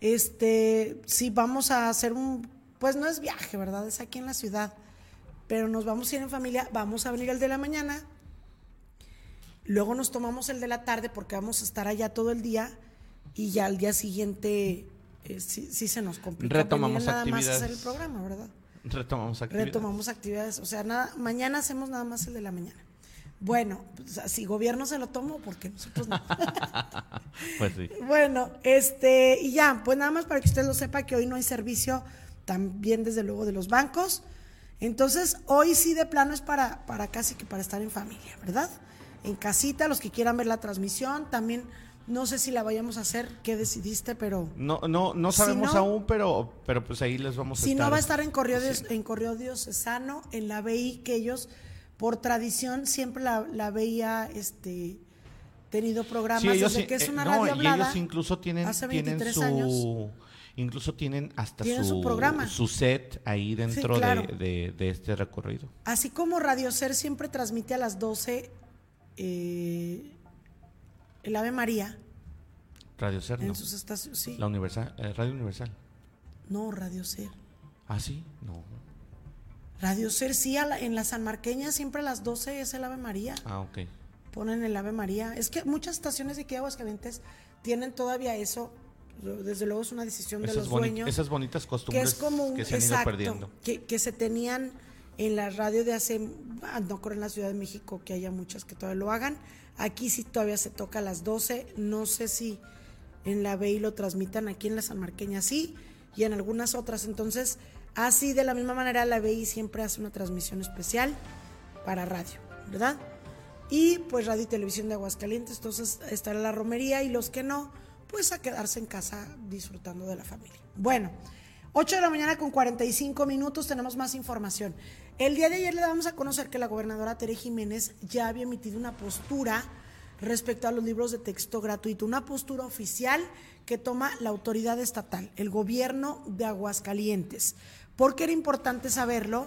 este, sí vamos a hacer un, pues no es viaje, ¿verdad? Es aquí en la ciudad, pero nos vamos a ir en familia, vamos a venir el de la mañana, luego nos tomamos el de la tarde porque vamos a estar allá todo el día y ya al día siguiente eh, sí, sí se nos complica Retomamos nada más a hacer el actividades. programa, ¿verdad? Retomamos actividades. Retomamos actividades. O sea, nada, mañana hacemos nada más el de la mañana. Bueno, pues, si gobierno se lo tomo, porque nosotros no. Pues sí. bueno, este, y ya, pues nada más para que usted lo sepa que hoy no hay servicio también desde luego de los bancos. Entonces, hoy sí de plano es para, para casi que para estar en familia, ¿verdad? En casita, los que quieran ver la transmisión, también no sé si la vayamos a hacer, qué decidiste, pero No, no, no Si sabemos no- aún, pero, pero pues ahí les vamos a Si estar. no va a estar en correo, dios- en correo diocesano, en la BI, que ellos, por tradición, siempre la, la ha este, tenido programas Sí, ellos desde que es eh, una no, radio y hablada. ellos incluso tienen, hace tienen 23 su años. incluso tienen hasta Tienen su, su programa. su set ahí dentro claro. de, de- de este recorrido. Así como Radio Ser siempre transmite a las 12 eh, el Ave María Radio Ser, no. en sus estaciones. Sí. La Universal, eh, Radio Universal. No, Radio Ser. Ah, sí, no. Radio Ser, sí, a la- en la San Marqueña siempre a las 12 es el Ave María. Ah, ok. ponen el Ave María. Es que muchas estaciones de aquí de Aguascalientes tienen todavía eso. Desde luego es una decisión de los dueños. esas bonitas que costumbres es como un que se han ido exacto, perdiendo. que, que se tenían en la radio de hace, ah, no creo en la Ciudad de México que haya muchas que todavía lo hagan. Aquí sí todavía se toca a las 12. No sé si en la BI lo transmitan aquí en la San Marqueña sí y en algunas otras. Entonces, así de la misma manera la BI siempre hace una transmisión especial para radio, ¿verdad? Y pues Radio y Televisión de Aguascalientes, entonces estará la romería y los que no, pues a quedarse en casa disfrutando de la familia. Bueno, 8 de la mañana con 45 minutos tenemos más información. El día de ayer le damos a conocer que la gobernadora Tere Jiménez ya había emitido una postura respecto a los libros de texto gratuito, una postura oficial que toma la autoridad estatal, el gobierno de Aguascalientes. Porque era importante saberlo,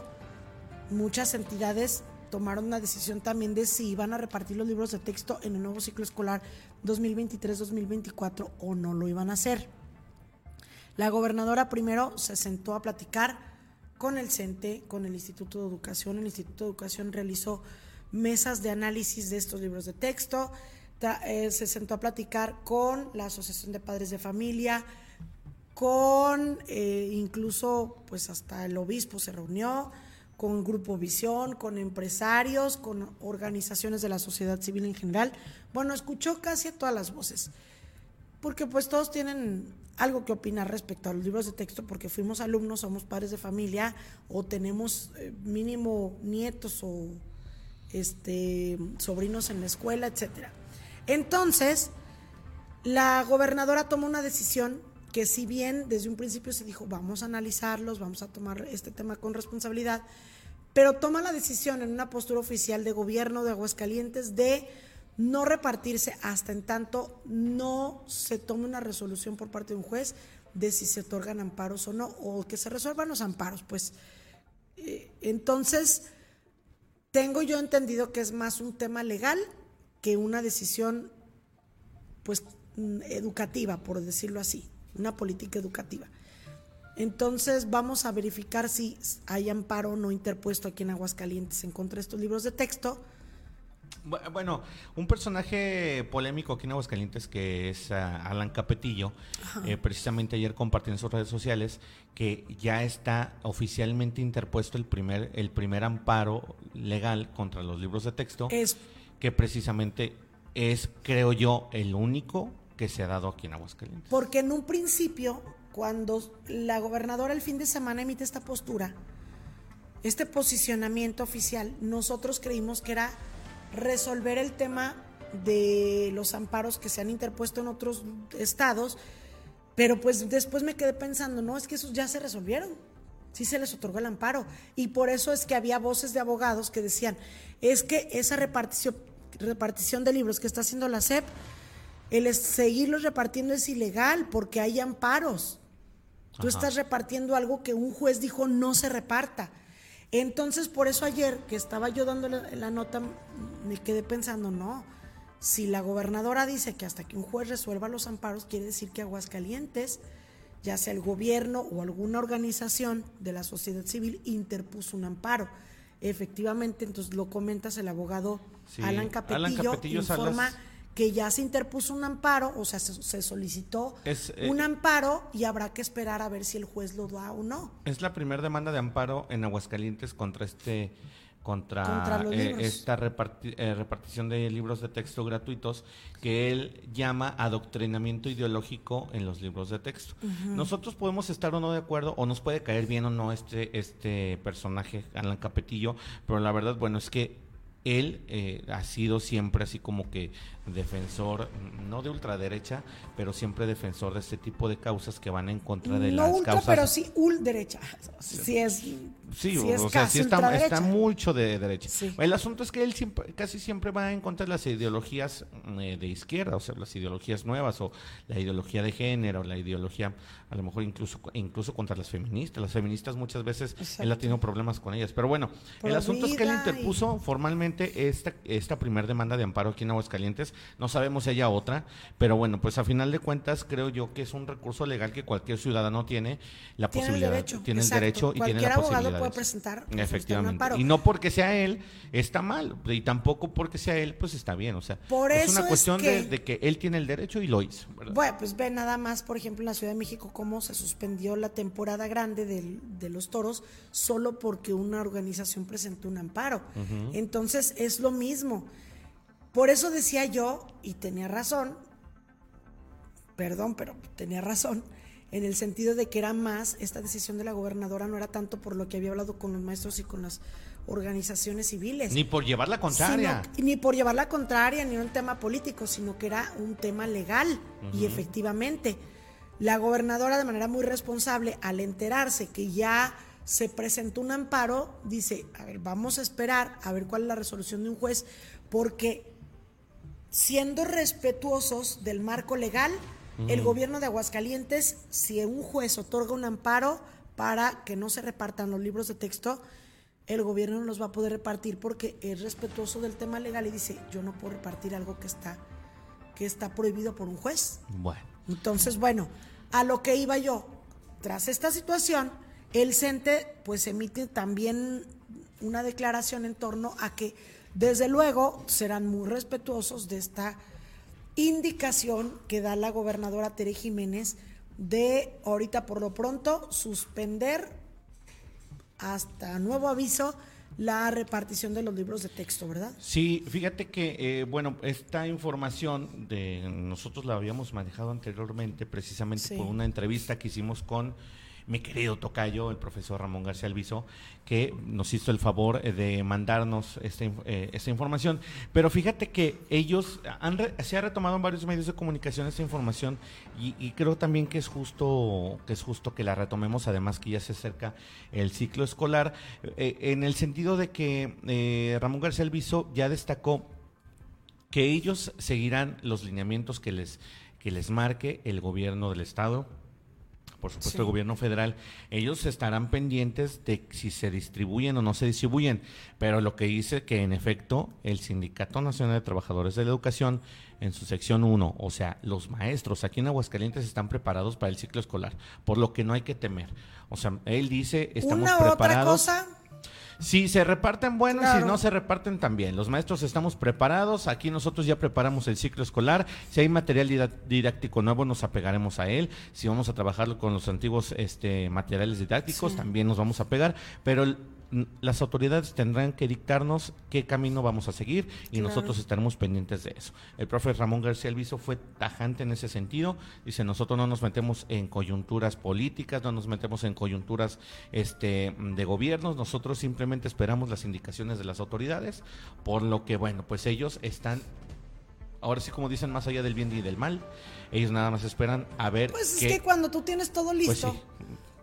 muchas entidades tomaron una decisión también de si iban a repartir los libros de texto en el nuevo ciclo escolar 2023-2024 o no lo iban a hacer. La gobernadora primero se sentó a platicar con el CENTE, con el Instituto de Educación. El Instituto de Educación realizó mesas de análisis de estos libros de texto. Eh, se sentó a platicar con la Asociación de Padres de Familia, con eh, incluso pues hasta el obispo se reunió, con Grupo Visión, con empresarios, con organizaciones de la sociedad civil en general. Bueno, escuchó casi todas las voces, porque pues todos tienen algo que opinar respecto a los libros de texto, porque fuimos alumnos, somos padres de familia o tenemos eh, mínimo nietos o este sobrinos en la escuela, etcétera. Entonces, la gobernadora tomó una decisión que si bien desde un principio se dijo vamos a analizarlos, vamos a tomar este tema con responsabilidad, pero toma la decisión en una postura oficial de gobierno de Aguascalientes de no repartirse hasta en tanto no se tome una resolución por parte de un juez de si se otorgan amparos o no, o que se resuelvan los amparos, pues. Eh, entonces, tengo yo entendido que es más un tema legal que una decisión pues mm, educativa, por decirlo así, una política educativa. Entonces vamos a verificar si hay amparo no interpuesto aquí en Aguascalientes en contra de estos libros de texto. Bu- Bueno, un personaje polémico aquí en Aguascalientes que es ah, Alan Capetillo, eh, precisamente ayer compartió en sus redes sociales que ya está oficialmente interpuesto el primer, el primer amparo legal contra los libros de texto, Es que precisamente es, creo yo, el único que se ha dado aquí en Aguascalientes. porque en un principio, cuando la gobernadora el fin de semana emite esta postura, este posicionamiento oficial, nosotros creímos que era resolver el tema de los amparos que se han interpuesto en otros estados, pero pues después me quedé pensando, no, es que esos ya se resolvieron. Sí se les otorgó el amparo. Y por eso es que había voces de abogados que decían, es que esa repartición, repartición de libros que está haciendo la SEP, el seguirlos repartiendo es ilegal porque hay amparos. Tú estás repartiendo algo que un juez dijo no se reparta. Entonces, por eso ayer que estaba yo dando la, la nota, me quedé pensando, no, si la gobernadora dice que hasta que un juez resuelva los amparos, quiere decir que Aguascalientes, ya sea el gobierno o alguna organización de la sociedad civil, interpuso un amparo. Efectivamente, entonces lo comentas el abogado Sí, Alan Capetillo, Alan Capetillo informa Salas. Que ya se interpuso un amparo, o sea, se, se solicitó Es, eh, un amparo y habrá que esperar a ver si el juez lo da o no. Es la primera demanda de amparo en Aguascalientes contra este contra, eh, esta reparti- eh, repartición de libros de texto gratuitos que él llama adoctrinamiento ideológico en los libros de texto. Nosotros podemos estar o no de acuerdo o nos puede caer bien o no este este personaje Alan Capetillo, pero la verdad bueno es que él eh, ha sido siempre así como que defensor, no de ultraderecha, pero siempre defensor de este tipo de causas que van en contra de no las ultra, causas. pero sí ulderecha. Sí es, Sí, es o sea, sí está, ultraderecha. está mucho de derecha. Sí. El asunto es que él siempre, casi siempre va en contra de las ideologías eh, de izquierda, o sea, las ideologías nuevas, o la ideología de género, la ideología, a lo mejor incluso, incluso contra las feministas. Las feministas muchas veces él ha tenido problemas con ellas. Pero bueno, Por el asunto es que él y- interpuso formalmente esta, esta primer demanda de amparo aquí en Aguascalientes. No sabemos si haya otra, pero bueno, pues a final de cuentas creo yo que es un recurso legal que cualquier ciudadano tiene la Tiene el posibilidad, derecho, tiene el derecho y tiene la abogado posibilidad. puede de- presentar- Efectivamente. Y no porque sea él está mal, y tampoco porque sea él, pues está bien. O sea, Por es eso una es cuestión que- de, de que él tiene el derecho y lo hizo. ¿verdad? Bueno, pues ve nada más, por ejemplo, en la Ciudad de México, cómo se suspendió la temporada grande del- de los toros solo porque una organización presentó un amparo. Entonces, es lo mismo. Por eso decía yo, y tenía razón, perdón, pero tenía razón, en el sentido de que era más, esta decisión de la gobernadora no era tanto por lo que había hablado con los maestros y con las organizaciones civiles. Ni por llevar la contraria. Sino- ni por llevar la contraria, ni un tema político, sino que era un tema legal. Y efectivamente, la gobernadora de manera muy responsable, al enterarse que ya se presentó un amparo, dice, a ver, vamos a esperar a ver cuál es la resolución de un juez, porque siendo respetuosos del marco legal, el gobierno de Aguascalientes, si un juez otorga un amparo para que no se repartan los libros de texto, el gobierno no los va a poder repartir porque es respetuoso del tema legal y dice, yo no puedo repartir algo que está, que está prohibido por un juez. Bueno. Entonces, bueno, a lo que iba yo, tras esta situación, el CENTE pues emite también una declaración en torno a que desde luego serán muy respetuosos de esta indicación que da la gobernadora Tere Jiménez de ahorita por lo pronto suspender hasta nuevo aviso la repartición de los libros de texto, ¿verdad? Sí, fíjate que, eh, bueno, esta información de nosotros la habíamos manejado anteriormente precisamente Sí. por una entrevista que hicimos con mi querido tocayo, el profesor Ramón García Alviso, que nos hizo el favor eh, de mandarnos esta, inf- eh, esta información. Pero fíjate que ellos han re- se ha retomado en varios medios de comunicación esta información y, creo también que es justo que es justo que la retomemos, además que ya se acerca el ciclo escolar, eh, en el sentido de que Ramón García Alviso ya destacó que ellos seguirán los lineamientos que les, que les marque el gobierno del Estado, por supuesto Sí. el gobierno federal, ellos estarán pendientes de si se distribuyen o no se distribuyen, pero lo que dice que en efecto el Sindicato Nacional de Trabajadores de la Educación en su sección 1, o sea, los maestros aquí en Aguascalientes están preparados para el ciclo escolar, por lo que no hay que temer. O sea, él dice, estamos Una otra preparados. cosa, Si se reparten buenos, Claro. si no se reparten también. Los maestros estamos preparados, aquí nosotros ya preparamos el ciclo escolar. Si hay material didáctico nuevo, nos apegaremos a él. Si vamos a trabajar con los antiguos este, materiales didácticos, Sí. también nos vamos a pegar. Pero las autoridades tendrán que dictarnos qué camino vamos a seguir y Claro. nosotros estaremos pendientes de eso. El profe Ramón García Alviso fue tajante en ese sentido. Dice, nosotros no nos metemos en coyunturas políticas, no nos metemos en coyunturas este, de gobiernos, nosotros simplemente esperamos las indicaciones de las autoridades, por lo que, bueno, pues ellos están, ahora sí como dicen, más allá del bien y del mal, ellos nada más esperan a ver pues es que cuando tú tienes todo pues listo, sí,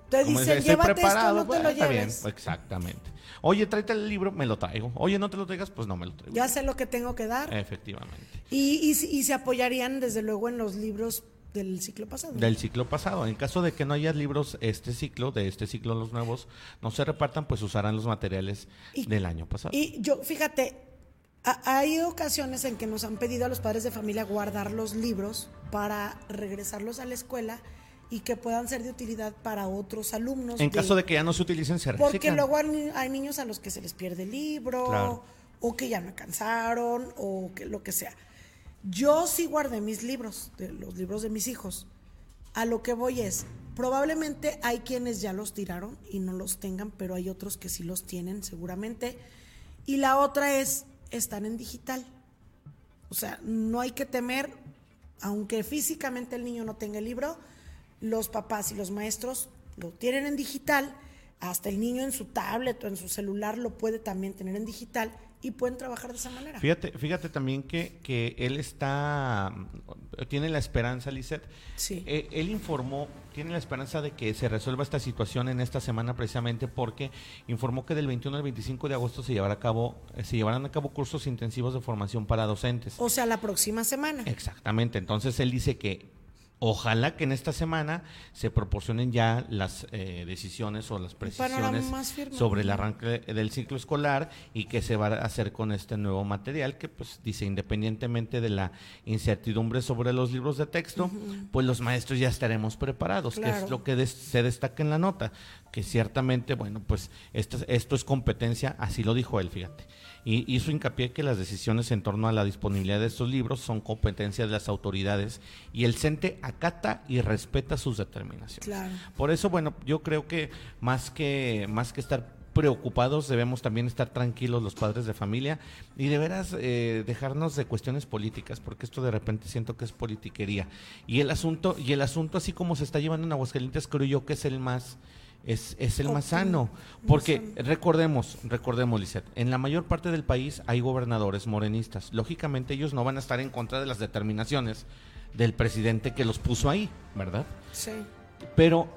te dicen, llévate esto, no te lo está bien, exactamente. Oye, tráete el libro, me lo traigo. Oye, no te lo traigas, pues no me lo traigo. Ya sé lo que tengo que dar. Efectivamente. Y, y, y se apoyarían desde luego en los libros del ciclo pasado. Del ciclo pasado. En caso de que no haya libros este ciclo, de este ciclo los nuevos, no se repartan, pues usarán los materiales del año pasado. Y yo, fíjate, hay ocasiones en que nos han pedido a los padres de familia guardar los libros para regresarlos a la escuela y que puedan ser de utilidad para otros alumnos. En caso de que ya no se utilicen, se reciclan. Porque luego hay, niños a los que se les pierde el libro, o que ya no cansaron, o que lo que sea. Yo sí guardé mis libros, de los libros de mis hijos. A lo que voy es, probablemente hay quienes ya los tiraron y no los tengan, pero hay otros que sí los tienen seguramente. Y la otra es, están en digital. O sea, no hay que temer, aunque físicamente el niño no tenga el libro, los papás y los maestros lo tienen en digital, hasta el niño en su tablet o en su celular lo puede también tener en digital y pueden trabajar de esa manera. Fíjate, fíjate también que, que él está, tiene la esperanza, Lisette. Sí. Eh, él informó, tiene la esperanza de que se resuelva esta situación en esta semana precisamente porque informó que del 21 al 25 de agosto se llevará a cabo, eh, se llevarán a cabo cursos intensivos de formación para docentes. O sea, la próxima semana. Exactamente. Entonces él dice que Ojalá que en esta semana se proporcionen ya las eh, decisiones o las precisiones sobre el arranque del ciclo escolar y qué se va a hacer con este nuevo material que pues dice independientemente de la incertidumbre sobre los libros de texto, pues los maestros ya estaremos preparados, que es lo que se destaca en la nota, que ciertamente, bueno, pues esto, esto es competencia, así lo dijo él, fíjate y hizo hincapié que las decisiones en torno a la disponibilidad de estos libros son competencia de las autoridades y el CENTE acata y respeta sus determinaciones. Por eso, bueno, yo creo que más que, más que estar preocupados, debemos también estar tranquilos los padres de familia y de veras eh, dejarnos de cuestiones políticas, porque esto de repente siento que es politiquería. Y el asunto, y el asunto así como se está llevando en Aguascalientes, creo yo que es el más es, es el más sano. Porque recordemos, recordemos, Lizeth, en la mayor parte del país hay gobernadores morenistas. Lógicamente ellos no van a estar en contra de las determinaciones del presidente que los puso ahí, ¿verdad? Sí. Pero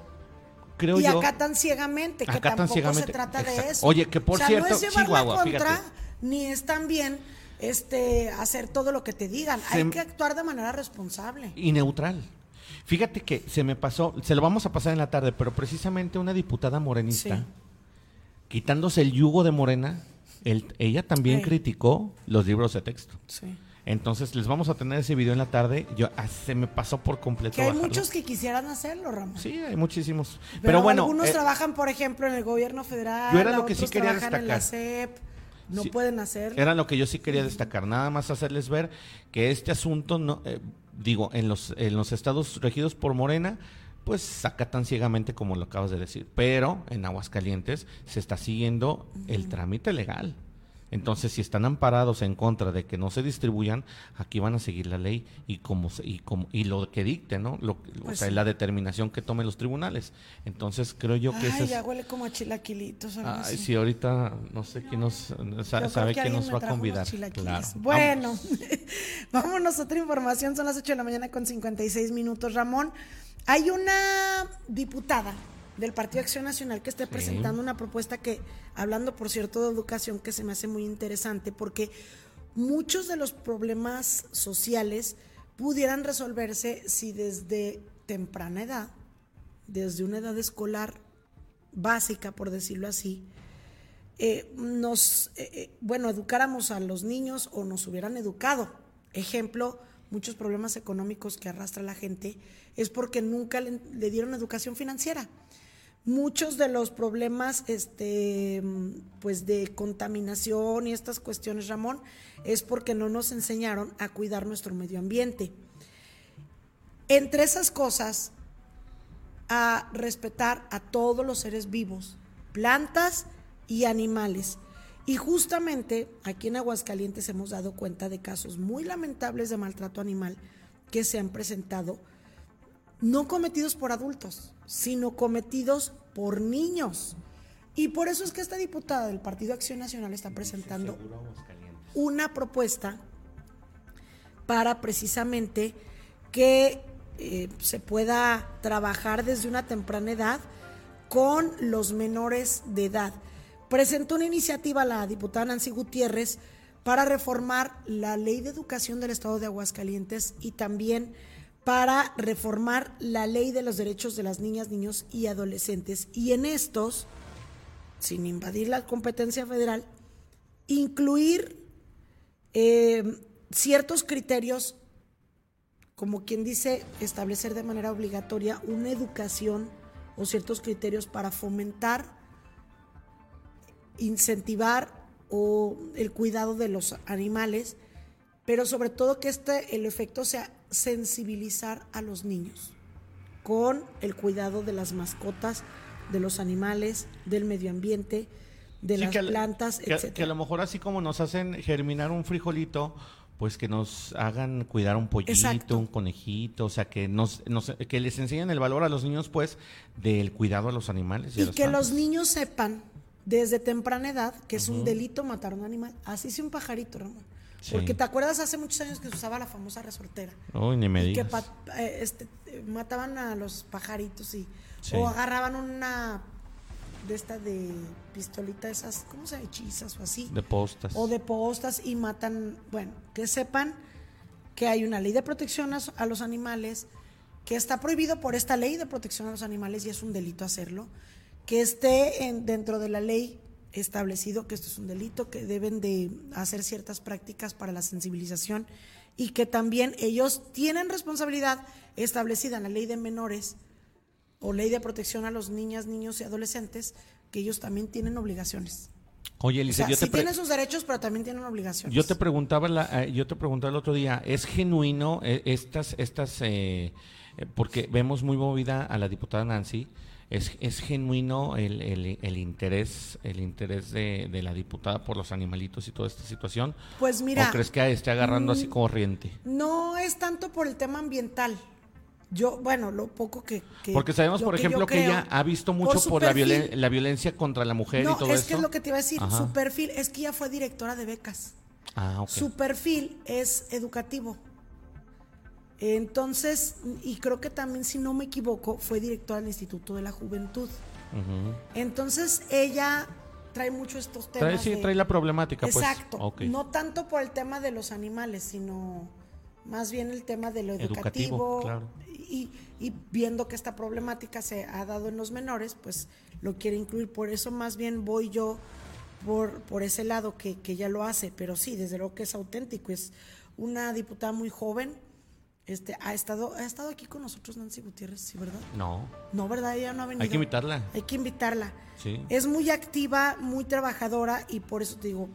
creo yo... Y acatan ciegamente, que tampoco ciegamente. se trata de eso. Oye, que por cierto, no es Chihuahua, contra, Ni es también este, hacer todo lo que te digan. Hay que actuar de manera responsable. Y neutral. Fíjate que se me pasó, se lo vamos a pasar en la tarde, pero precisamente una diputada morenista, quitándose el yugo de Morena, ella también criticó los libros de texto. Sí. Entonces les vamos a tener ese video en la tarde. Yo ah, se me pasó por completo. Que hay muchos que quisieran hacerlo, Ramón. Sí, hay muchísimos. Pero, bueno, algunos eh, trabajan, por ejemplo, en el gobierno federal. Yo era lo que sí quería destacar. En la CEP. No pueden hacer. Era lo que yo sí quería destacar. Nada más hacerles ver que este asunto no, eh, digo, en los, en los estados regidos por Morena, pues saca tan ciegamente como lo acabas de decir. Pero en Aguascalientes se está siguiendo el trámite legal. Entonces, si están amparados en contra de que no se distribuyan, aquí van a seguir la ley y como y como y lo que dicte, ¿no? Lo, o pues sea, la determinación que tomen los tribunales. Entonces, creo yo que Ay, ya huele como a chilaquilitos. Ay, sí, ahorita no sé quién nos sabe quién nos va a convidar. Claro. Bueno, vámonos a otra información. Son las 8 de la mañana con 56 minutos. Ramón, hay una diputada del Partido Acción Nacional que esté presentando una propuesta que, hablando por cierto de educación, que se me hace muy interesante porque muchos de los problemas sociales pudieran resolverse si desde temprana edad, desde una edad escolar básica, por decirlo así, eh, nos, eh, eh, bueno, educáramos a los niños o nos hubieran educado. Ejemplo, muchos problemas económicos que arrastra la gente es porque nunca le dieron educación financiera muchos de los problemas este, pues de contaminación y estas cuestiones, Ramón, es porque no nos enseñaron a cuidar nuestro medio ambiente. Entre esas cosas, a respetar a todos los seres vivos, plantas y animales. Y justamente aquí en Aguascalientes hemos dado cuenta de casos muy lamentables de maltrato animal que se han presentado no cometidos por adultos, sino cometidos por niños. Y por eso es que esta diputada del Partido Acción Nacional está presentando una propuesta para precisamente que eh, se pueda trabajar desde una temprana edad con los menores de edad. Presentó una iniciativa la diputada Nancy Gutiérrez para reformar la ley de educación del Estado de Aguascalientes y también para reformar la ley de los derechos de las niñas, niños y adolescentes. Y en estos, sin invadir la competencia federal, incluir eh, ciertos criterios, como quien dice, establecer de manera obligatoria una educación o ciertos criterios para fomentar, incentivar o el cuidado de los animales, pero sobre todo que este el efecto sea sensibilizar a los niños con el cuidado de las mascotas, de los animales, del medio ambiente, de las plantas, etc. Que, a lo mejor así como nos hacen germinar un frijolito, pues que nos hagan cuidar un pollito, un conejito, o sea, que nos, que les enseñen el valor a los niños, pues, del cuidado a los animales. Y, que los niños sepan desde temprana edad que es un delito matar a un animal. Así sea un pajarito, Ramón. Porque te acuerdas hace muchos años que se usaba la famosa resortera. Uy, ni me Que eh, este, mataban a los pajaritos y o agarraban una de esta de pistolita esas, ¿cómo se hechizas o así? De postas. O de postas y matan, bueno, que sepan que hay una ley de protección a, los animales, que está prohibido por esta ley de protección a los animales y es un delito hacerlo, que esté en, dentro de la ley establecido que esto es un delito, que deben de hacer ciertas prácticas para la sensibilización y que también ellos tienen responsabilidad establecida en la ley de menores o ley de protección a los niñas, niños y adolescentes, que ellos también tienen obligaciones. Oye, Elisa, yo sí tienen sus derechos, pero también tienen obligaciones. Yo te preguntaba, la, eh, yo te preguntaba el otro día, ¿es genuino eh, estas, estas, eh, porque vemos muy movida a la diputada Nancy, ¿Es, es genuino el, el, interés el interés de, la diputada por los animalitos y toda esta situación? Pues mira. ¿O crees que esté agarrando así mm, corriente? No es tanto por el tema ambiental. Yo, bueno, lo poco que... Porque sabemos, por ejemplo, que, ella ha visto mucho por, la, la, violencia contra la mujer y todo eso. es que es lo que te iba a decir. Su perfil es que ella fue directora de becas. Ah, Su perfil es educativo. Entonces, y creo que también, si no me equivoco, fue directora del Instituto de la Juventud. Entonces, ella trae mucho estos temas. Trae, sí, trae la problemática, pues. Exacto. No tanto por el tema de los animales, sino más bien el tema de lo educativo. y, y, viendo que esta problemática se ha dado en los menores, pues lo quiere incluir. Por eso más bien voy yo por, por ese lado que, que ya lo hace. Pero sí, desde luego que es auténtico. Es una diputada muy joven este, ha estado, ha estado aquí con nosotros Nancy Gutiérrez, ¿sí, verdad? No. No, ¿verdad? Ella no ha venido. Hay que invitarla. Hay que invitarla. Sí. Es muy activa, muy trabajadora y por eso te digo,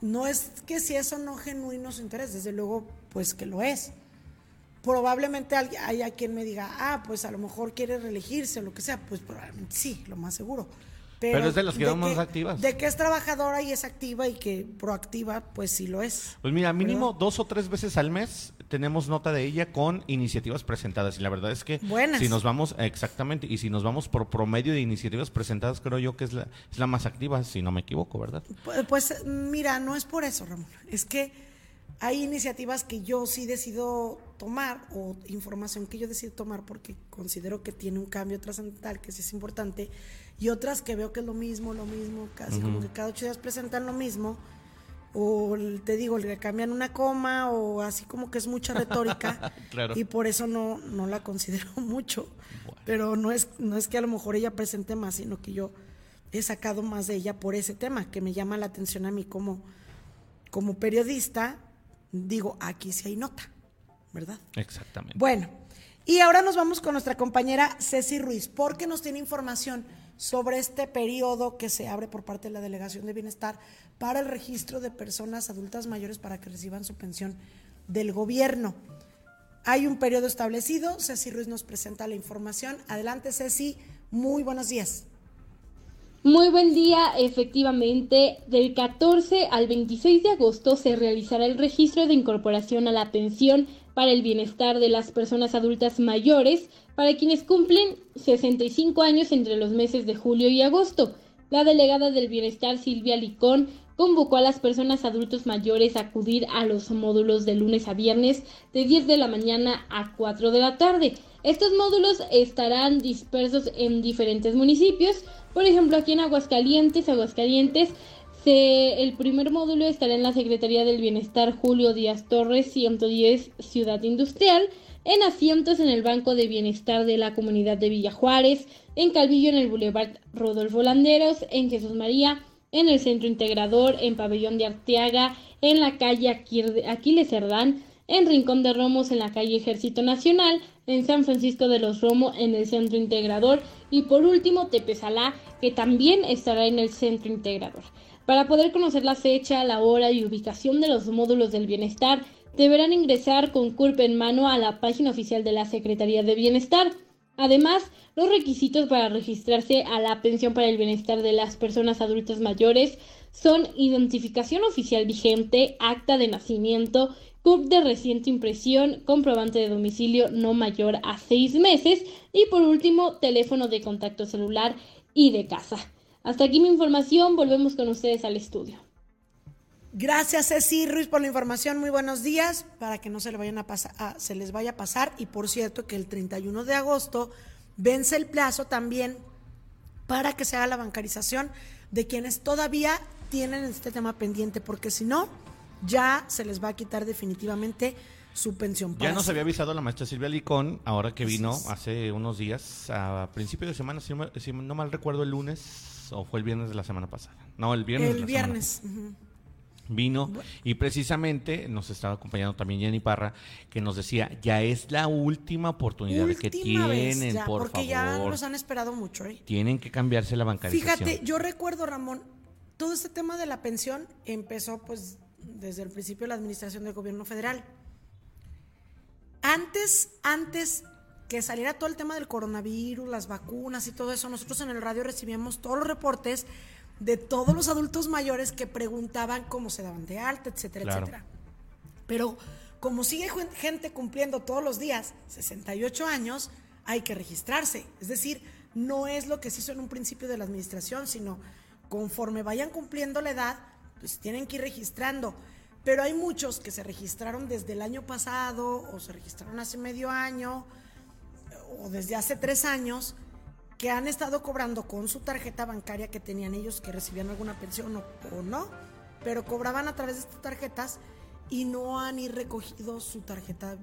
no es que si eso no genuino su interés, desde luego, pues que lo es. Probablemente haya quien me diga, ah, pues a lo mejor quiere reelegirse o lo que sea, pues probablemente sí, lo más seguro. Pero, es de las que más activas. De que es trabajadora y es activa y que proactiva, pues sí lo es. Pues mira, mínimo dos o tres veces al mes tenemos nota de ella con iniciativas presentadas. Y la verdad es que si nos vamos, exactamente, y si nos vamos por promedio de iniciativas presentadas, creo yo que es la, es la más activa, si no me equivoco, ¿verdad? Pues, pues mira, no es por eso, Ramón. Es que hay iniciativas que yo sí decido tomar o información que yo decido tomar porque considero que tiene un cambio trascendental, que sí es importante y otras que veo que es lo mismo, lo mismo, casi como que cada ocho días presentan lo mismo, o te digo, le cambian una coma, o así como que es mucha retórica, y por eso no, no la considero mucho. Pero no es, no es que a lo mejor ella presente más, sino que yo he sacado más de ella por ese tema, que me llama la atención a mí como, como periodista, digo, aquí sí hay nota, ¿verdad? Exactamente. Bueno, y ahora nos vamos con nuestra compañera Ceci Ruiz, porque nos tiene información sobre este periodo que se abre por parte de la Delegación de Bienestar para el registro de personas adultas mayores para que reciban su pensión del gobierno. Hay un periodo establecido, Ceci Ruiz nos presenta la información. Adelante Ceci, muy buenos días. Muy buen día, efectivamente, del 14 al 26 de agosto se realizará el registro de incorporación a la pensión para el bienestar de las personas adultas mayores para quienes cumplen 65 años entre los meses de julio y agosto. La delegada del bienestar Silvia Licón convocó a las personas adultos mayores a acudir a los módulos de lunes a viernes de 10 de la mañana a 4 de la tarde. Estos módulos estarán dispersos en diferentes municipios, por ejemplo aquí en Aguascalientes, Aguascalientes el primer módulo estará en la Secretaría del Bienestar Julio Díaz Torres 110 Ciudad Industrial, en asientos en el Banco de Bienestar de la Comunidad de Villa Juárez, en Calvillo en el Boulevard Rodolfo Landeros, en Jesús María, en el Centro Integrador, en Pabellón de Arteaga, en la calle Aquiles Cerdán, en Rincón de Romos en la calle Ejército Nacional, en San Francisco de los Romos en el Centro Integrador y por último Tepesalá, que también estará en el Centro Integrador. Para poder conocer la fecha, la hora y ubicación de los módulos del bienestar, deberán ingresar con CURP en mano a la página oficial de la Secretaría de Bienestar. Además, los requisitos para registrarse a la pensión para el bienestar de las personas adultas mayores son identificación oficial vigente, acta de nacimiento, CURP de reciente impresión, comprobante de domicilio no mayor a seis meses y por último, teléfono de contacto celular y de casa. Hasta aquí mi información, volvemos con ustedes al estudio. Gracias Ceci Ruiz por la información, muy buenos días, para que no se, le vayan a pasar, se les vaya a pasar y por cierto que el 31 de agosto vence el plazo también para que se haga la bancarización de quienes todavía tienen este tema pendiente, porque si no, ya se les va a quitar definitivamente su pensión. Ya nos había avisado la maestra Silvia Licón, ahora que vino hace unos días, a principio de semana, si no, mal recuerdo, el lunes o fue el viernes de la semana pasada. No, el viernes. El viernes. Vino y precisamente nos estaba acompañando también Jenny Parra, que nos decía, ya es la última oportunidad que tienen, por porque ya nos han esperado mucho. ¿eh? Tienen que cambiarse la bancarización. Fíjate, yo recuerdo, Ramón, todo este tema de la pensión empezó pues desde el principio de la administración del gobierno federal. Antes, antes que saliera todo el tema del coronavirus, las vacunas y todo eso, nosotros en el radio recibíamos todos los reportes de todos los adultos mayores que preguntaban cómo se daban de alta, etcétera, etcétera. Pero como sigue gente cumpliendo todos los días 68 años, hay que registrarse. Es decir, no es lo que se hizo en un principio de la administración, sino conforme vayan cumpliendo la edad, pues tienen que ir registrando. Pero hay muchos que se registraron desde el año pasado o se registraron hace medio año o desde hace tres años que han estado cobrando con su tarjeta bancaria que tenían ellos que recibían alguna pensión o, no, pero cobraban a través de estas tarjetas y no han ir recogido su tarjeta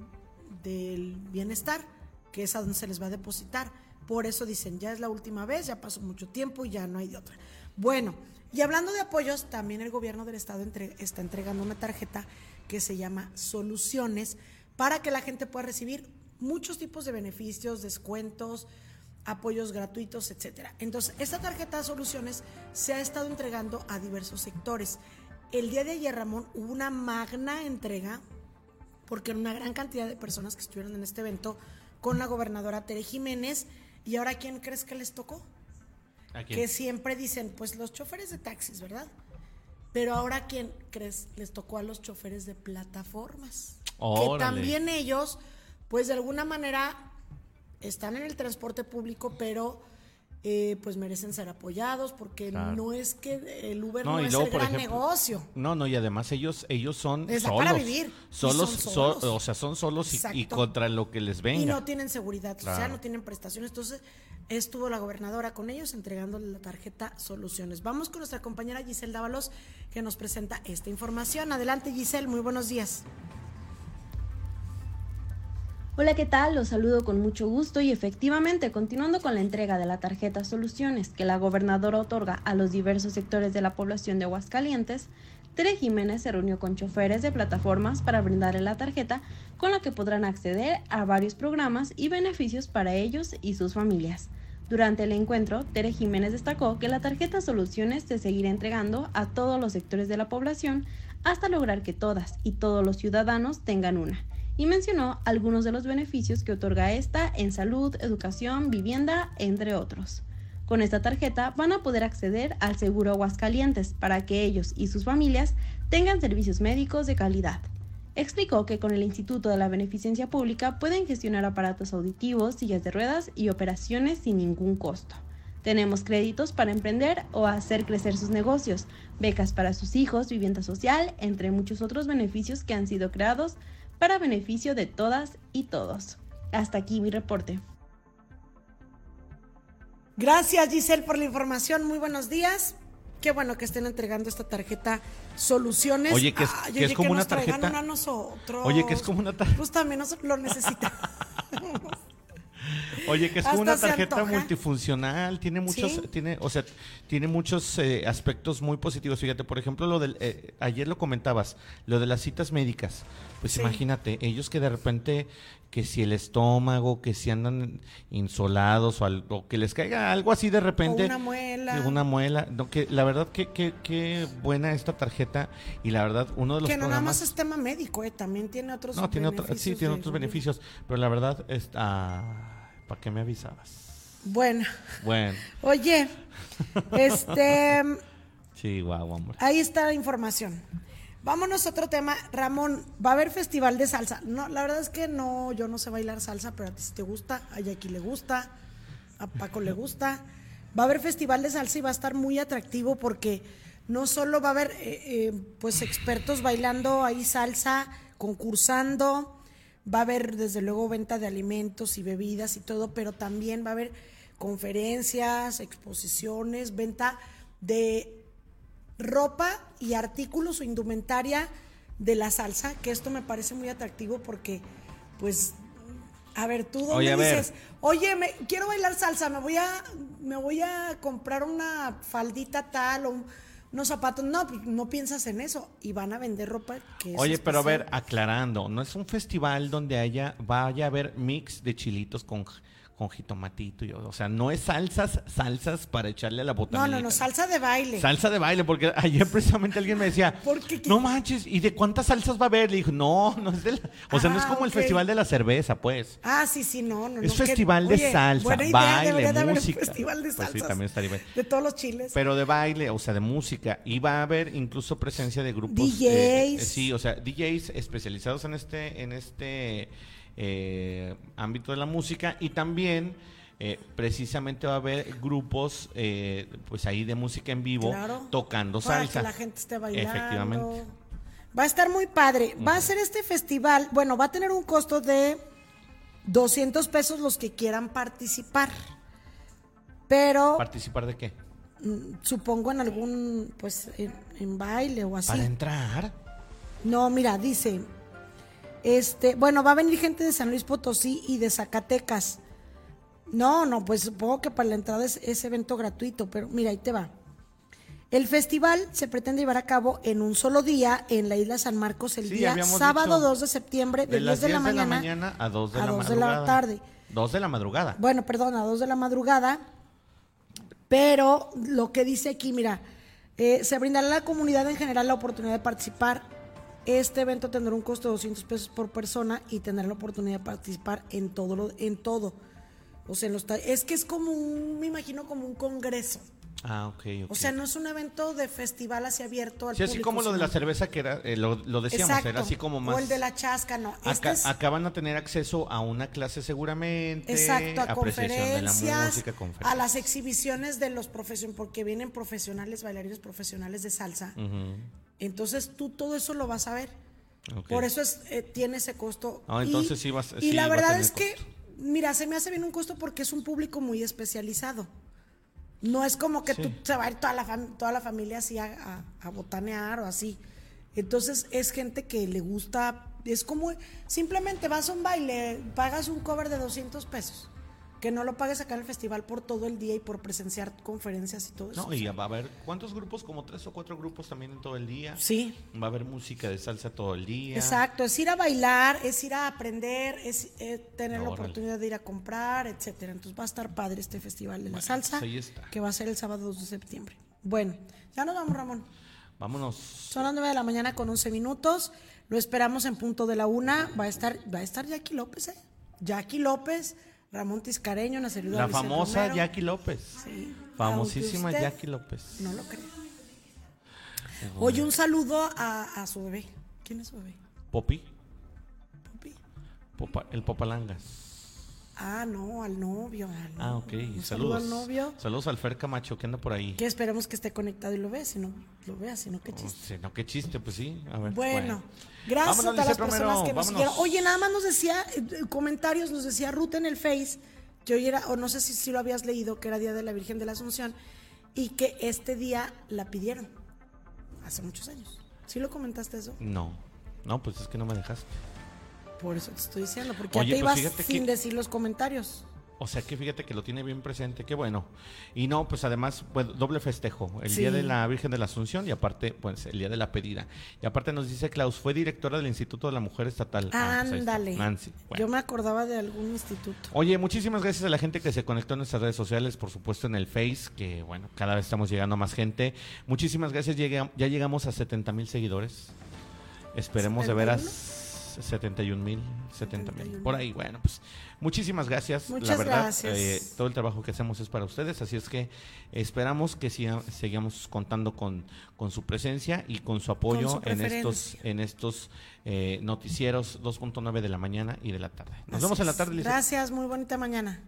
del bienestar, que es a donde se les va a depositar. Por eso dicen, ya es la última vez, ya pasó mucho tiempo y ya no hay de otra. Bueno, y hablando de apoyos, también el gobierno del estado está entregando una tarjeta que se llama Soluciones para que la gente pueda recibir muchos tipos de beneficios, descuentos, apoyos gratuitos, etcétera. Entonces, esta tarjeta de soluciones se ha estado entregando a diversos sectores. El día de ayer, Ramón, hubo una magna entrega, porque una gran cantidad de personas que estuvieron en este evento con la gobernadora Tere Jiménez. ¿Y ahora quién crees que les tocó? que siempre dicen, pues los choferes de taxis, ¿verdad? Pero ahora, ¿quién crees? Les tocó a los choferes de plataformas. Que también ellos, pues de alguna manera, están en el transporte público, pero eh, pues merecen ser apoyados porque no es que el Uber no, es el gran negocio. No, no, y además ellos ellos son solos. para vivir. Solos, o sea, son solos y, contra lo que les venga. Y no tienen seguridad o sea, no tienen prestaciones. Entonces, estuvo la gobernadora con ellos entregándole la tarjeta Soluciones. Vamos con nuestra compañera Giselle Dávalos que nos presenta esta información. Adelante Giselle, muy buenos días. Hola, ¿qué tal? Los saludo con mucho gusto y efectivamente, continuando con la entrega de la tarjeta Soluciones que la gobernadora otorga a los diversos sectores de la población de Aguascalientes, Tere Jiménez se reunió con choferes de plataformas para brindarle la tarjeta con la que podrán acceder a varios programas y beneficios para ellos y sus familias. Durante el encuentro, Tere Jiménez destacó que la tarjeta Soluciones se seguirá entregando a todos los sectores de la población hasta lograr que todas y todos los ciudadanos tengan una, y mencionó algunos de los beneficios que otorga esta en salud, educación, vivienda, entre otros. Con esta tarjeta van a poder acceder al seguro Aguascalientes para que ellos y sus familias tengan servicios médicos de calidad. Explicó que con el Instituto de la Beneficencia Pública pueden gestionar aparatos auditivos, sillas de ruedas y operaciones sin ningún costo. Tenemos créditos para emprender o hacer crecer sus negocios, becas para sus hijos, vivienda social, entre muchos otros beneficios que han sido creados para beneficio de todas y todos. Hasta aquí mi reporte. Gracias Giselle por la información. Muy buenos días. qué bueno que estén entregando esta tarjeta Soluciones. Oye, que es- Ay, que oye, es como una tarjeta- una a nosotros. Oye, que es como una tar- Pues también nos lo necesitamos. Oye, que es Hasta una tarjeta multifuncional, tiene muchos, Sí. tiene, o sea, tiene muchos eh, aspectos muy positivos. Fíjate, por ejemplo, lo del, eh, ayer lo comentabas, lo de las citas médicas. Pues Sí. imagínate, ellos que de repente, que si el estómago, que si andan insolados o algo, que les caiga algo así de repente. O una muela. Una muela. No, que la verdad que, que, que buena esta tarjeta y la verdad uno de los que no nada programas. más es tema médico, eh, también tiene otros No, tiene otro, sí, tiene otros beneficios, pero la verdad, está, ¿para qué me avisabas? Bueno, Bueno, oye, este, sí, guau, hombre. ahí está la información. Vámonos a otro tema. Ramón, va a haber festival de salsa. No, la verdad es que no, yo no sé bailar salsa, pero a ti sí te gusta, a Jackie le gusta, a Paco le gusta. Va a haber festival de salsa y va a estar muy atractivo porque no solo va a haber eh, eh, pues expertos bailando ahí salsa, concursando, va a haber desde luego venta de alimentos y bebidas y todo, pero también va a haber conferencias, exposiciones, venta de ropa y artículos o indumentaria de la salsa, que esto me parece muy atractivo porque, pues, a ver, tú dónde Oye, a ver. dices, oye, me, quiero bailar salsa, me voy a, me voy a comprar una faldita tal o un- unos zapatos. No, pues, no piensas en eso y van a vender ropa que es Oye, pero a ver, aclarando, no es un festival donde haya, vaya a haber mix de chilitos con, con jitomatito, y, o sea, no es salsas, salsas para echarle a la No, botanita. no, no, salsa de baile. Salsa de baile, porque ayer precisamente alguien me decía, ¿Por qué? no manches, ¿y de cuántas salsas va a haber? Le dijo, no, no es de la, o sea, no es Ah, como el festival de la cerveza, pues. Ah, sí, sí, no, no. Es no, que- festival de oye, salsa, buena idea, baile, de un música. festival de Pues sí, salsas. también estaría bien. De todos los chiles. Pero de baile, o sea, de música. Y va a haber incluso presencia de grupos. DJs. eh, eh, sí, o sea, DJs especializados en este, en este eh, ámbito de la música. Y también, eh, precisamente, va a haber grupos, eh, pues ahí de música en vivo, Claro. tocando Para salsa. que la gente esté bailando. Efectivamente. Va a estar muy padre. Va a ser este festival, bueno, va a tener un costo de 200 pesos los que quieran participar. Pero ¿Participar de qué? mm, supongo en algún, pues, en, en baile o así. Para entrar. No, mira, dice, este, bueno, va a venir gente de San Luis Potosí y de Zacatecas. No, no, pues supongo que para la entrada es, es evento gratuito, pero mira, ahí te va. El festival se pretende llevar a cabo en un solo día en la isla San Marcos el Sí, día sábado dicho, 2 de septiembre de, De las 10 de la 10 de la mañana, mañana a 2 de a la 2 de la tarde. 2 de la madrugada. Bueno, perdón, a 2 de la madrugada. Pero lo que dice aquí, mira, eh, se brindará a la comunidad en general la oportunidad de participar. Este evento tendrá un costo de 200 pesos por persona y tendrán la oportunidad de participar en todo. Lo, en todo. O sea, en los es que es como un, me imagino como un congreso. Ah, ok, ok. O sea, no es un evento de festival así abierto al Sí, así público, como lo de la cerveza que era, eh, lo, lo decíamos, Exacto. era así como más... O el de la chasca, no. Este Acá, es- acá van a tener acceso a una clase seguramente. Exacto, a apreciación de la conferencias, a las exhibiciones de los profesionales, porque vienen profesionales, bailarines profesionales de salsa. Ujú, Entonces tú todo eso lo vas a ver. Por eso es, eh, tiene ese costo. Ah, entonces sí vas- Y sí la verdad es que, mira, se me hace bien un costo porque es un público muy especializado. No es como que Sí. tú se va a ir toda la, fam- toda la familia así a, a- a botanear o así. Entonces es gente que le gusta, es como, simplemente vas a un baile, pagas un cover de 200 pesos. Que no lo pagues acá en el festival por todo el día y por presenciar conferencias y todo eso. No, y va a haber, ¿cuántos grupos? Como tres o cuatro grupos también en todo el día. Sí. Va a haber música de salsa todo el día. Exacto, es ir a bailar, es ir a aprender, es eh, tener la Órale. oportunidad de ir a comprar, etcétera. Entonces va a estar padre este festival de la Bueno, salsa, pues ahí está. que va a ser el sábado 2 de septiembre. Bueno, ya nos vamos, Ramón. Vámonos. Son las 9 de la mañana con 11 minutos. Lo esperamos en punto de la una. Va a estar, va a estar Jackie López, ¿eh? Jackie López, Ramón Tiscareño, Nacerudo La famosa Romero. Jackie López. Sí, Famosísima Jackie López. No lo creo. Oye, un saludo a, a su bebé. ¿Quién es su bebé? Popi. Popa- el Popalangas. Ah, no, al novio. al- Ah, ok. un saludo Saludos. al novio. Saludos al Fer Camacho que anda por ahí. Que esperemos que esté conectado y lo vea, si no lo vea, si no, qué Oh, chiste. sí, no, qué chiste, pues sí. A ver, Bueno, gracias Vámonos, a las personas que nos vámonos. siguieron. Oye, nada más nos decía, eh, eh, comentarios, nos decía Ruth en el Face, que hoy era, o no sé si, si lo habías leído, que era Día de la Virgen de la Asunción, y que este día la pidieron hace muchos años. ¿Sí lo comentaste eso? No, no, pues es que no me dejaste. Por eso te estoy diciendo, porque Oye, ya te pues ibas sin que- decir los comentarios. O sea que fíjate que lo tiene bien presente, qué bueno. Y no, pues además, pues, doble festejo, el Sí. Día de la Virgen de la Asunción y aparte, pues el Día de la Pedida. Y aparte nos dice Klaus, fue directora del Instituto de la Mujer Estatal. Ah, pues Ándale. Nancy. Bueno. Yo me acordaba de algún instituto. Oye, muchísimas gracias a la gente que se conectó en nuestras redes sociales, por supuesto en el Face, que bueno, cada vez estamos llegando a más gente. Muchísimas gracias, ya llegamos a 70 mil seguidores. Esperemos de veras 71 mil, 70 mil. 71,000. Por ahí, bueno, pues muchísimas gracias. la Muchas verdad, gracias. eh, todo el trabajo que hacemos es para ustedes, así es que esperamos que siga- sigamos contando con, con su presencia y con su apoyo su en estos, en estos eh, noticieros 2.9 de la mañana y de la tarde. Nos vemos en la tarde, Lizeth. Gracias, muy bonita mañana.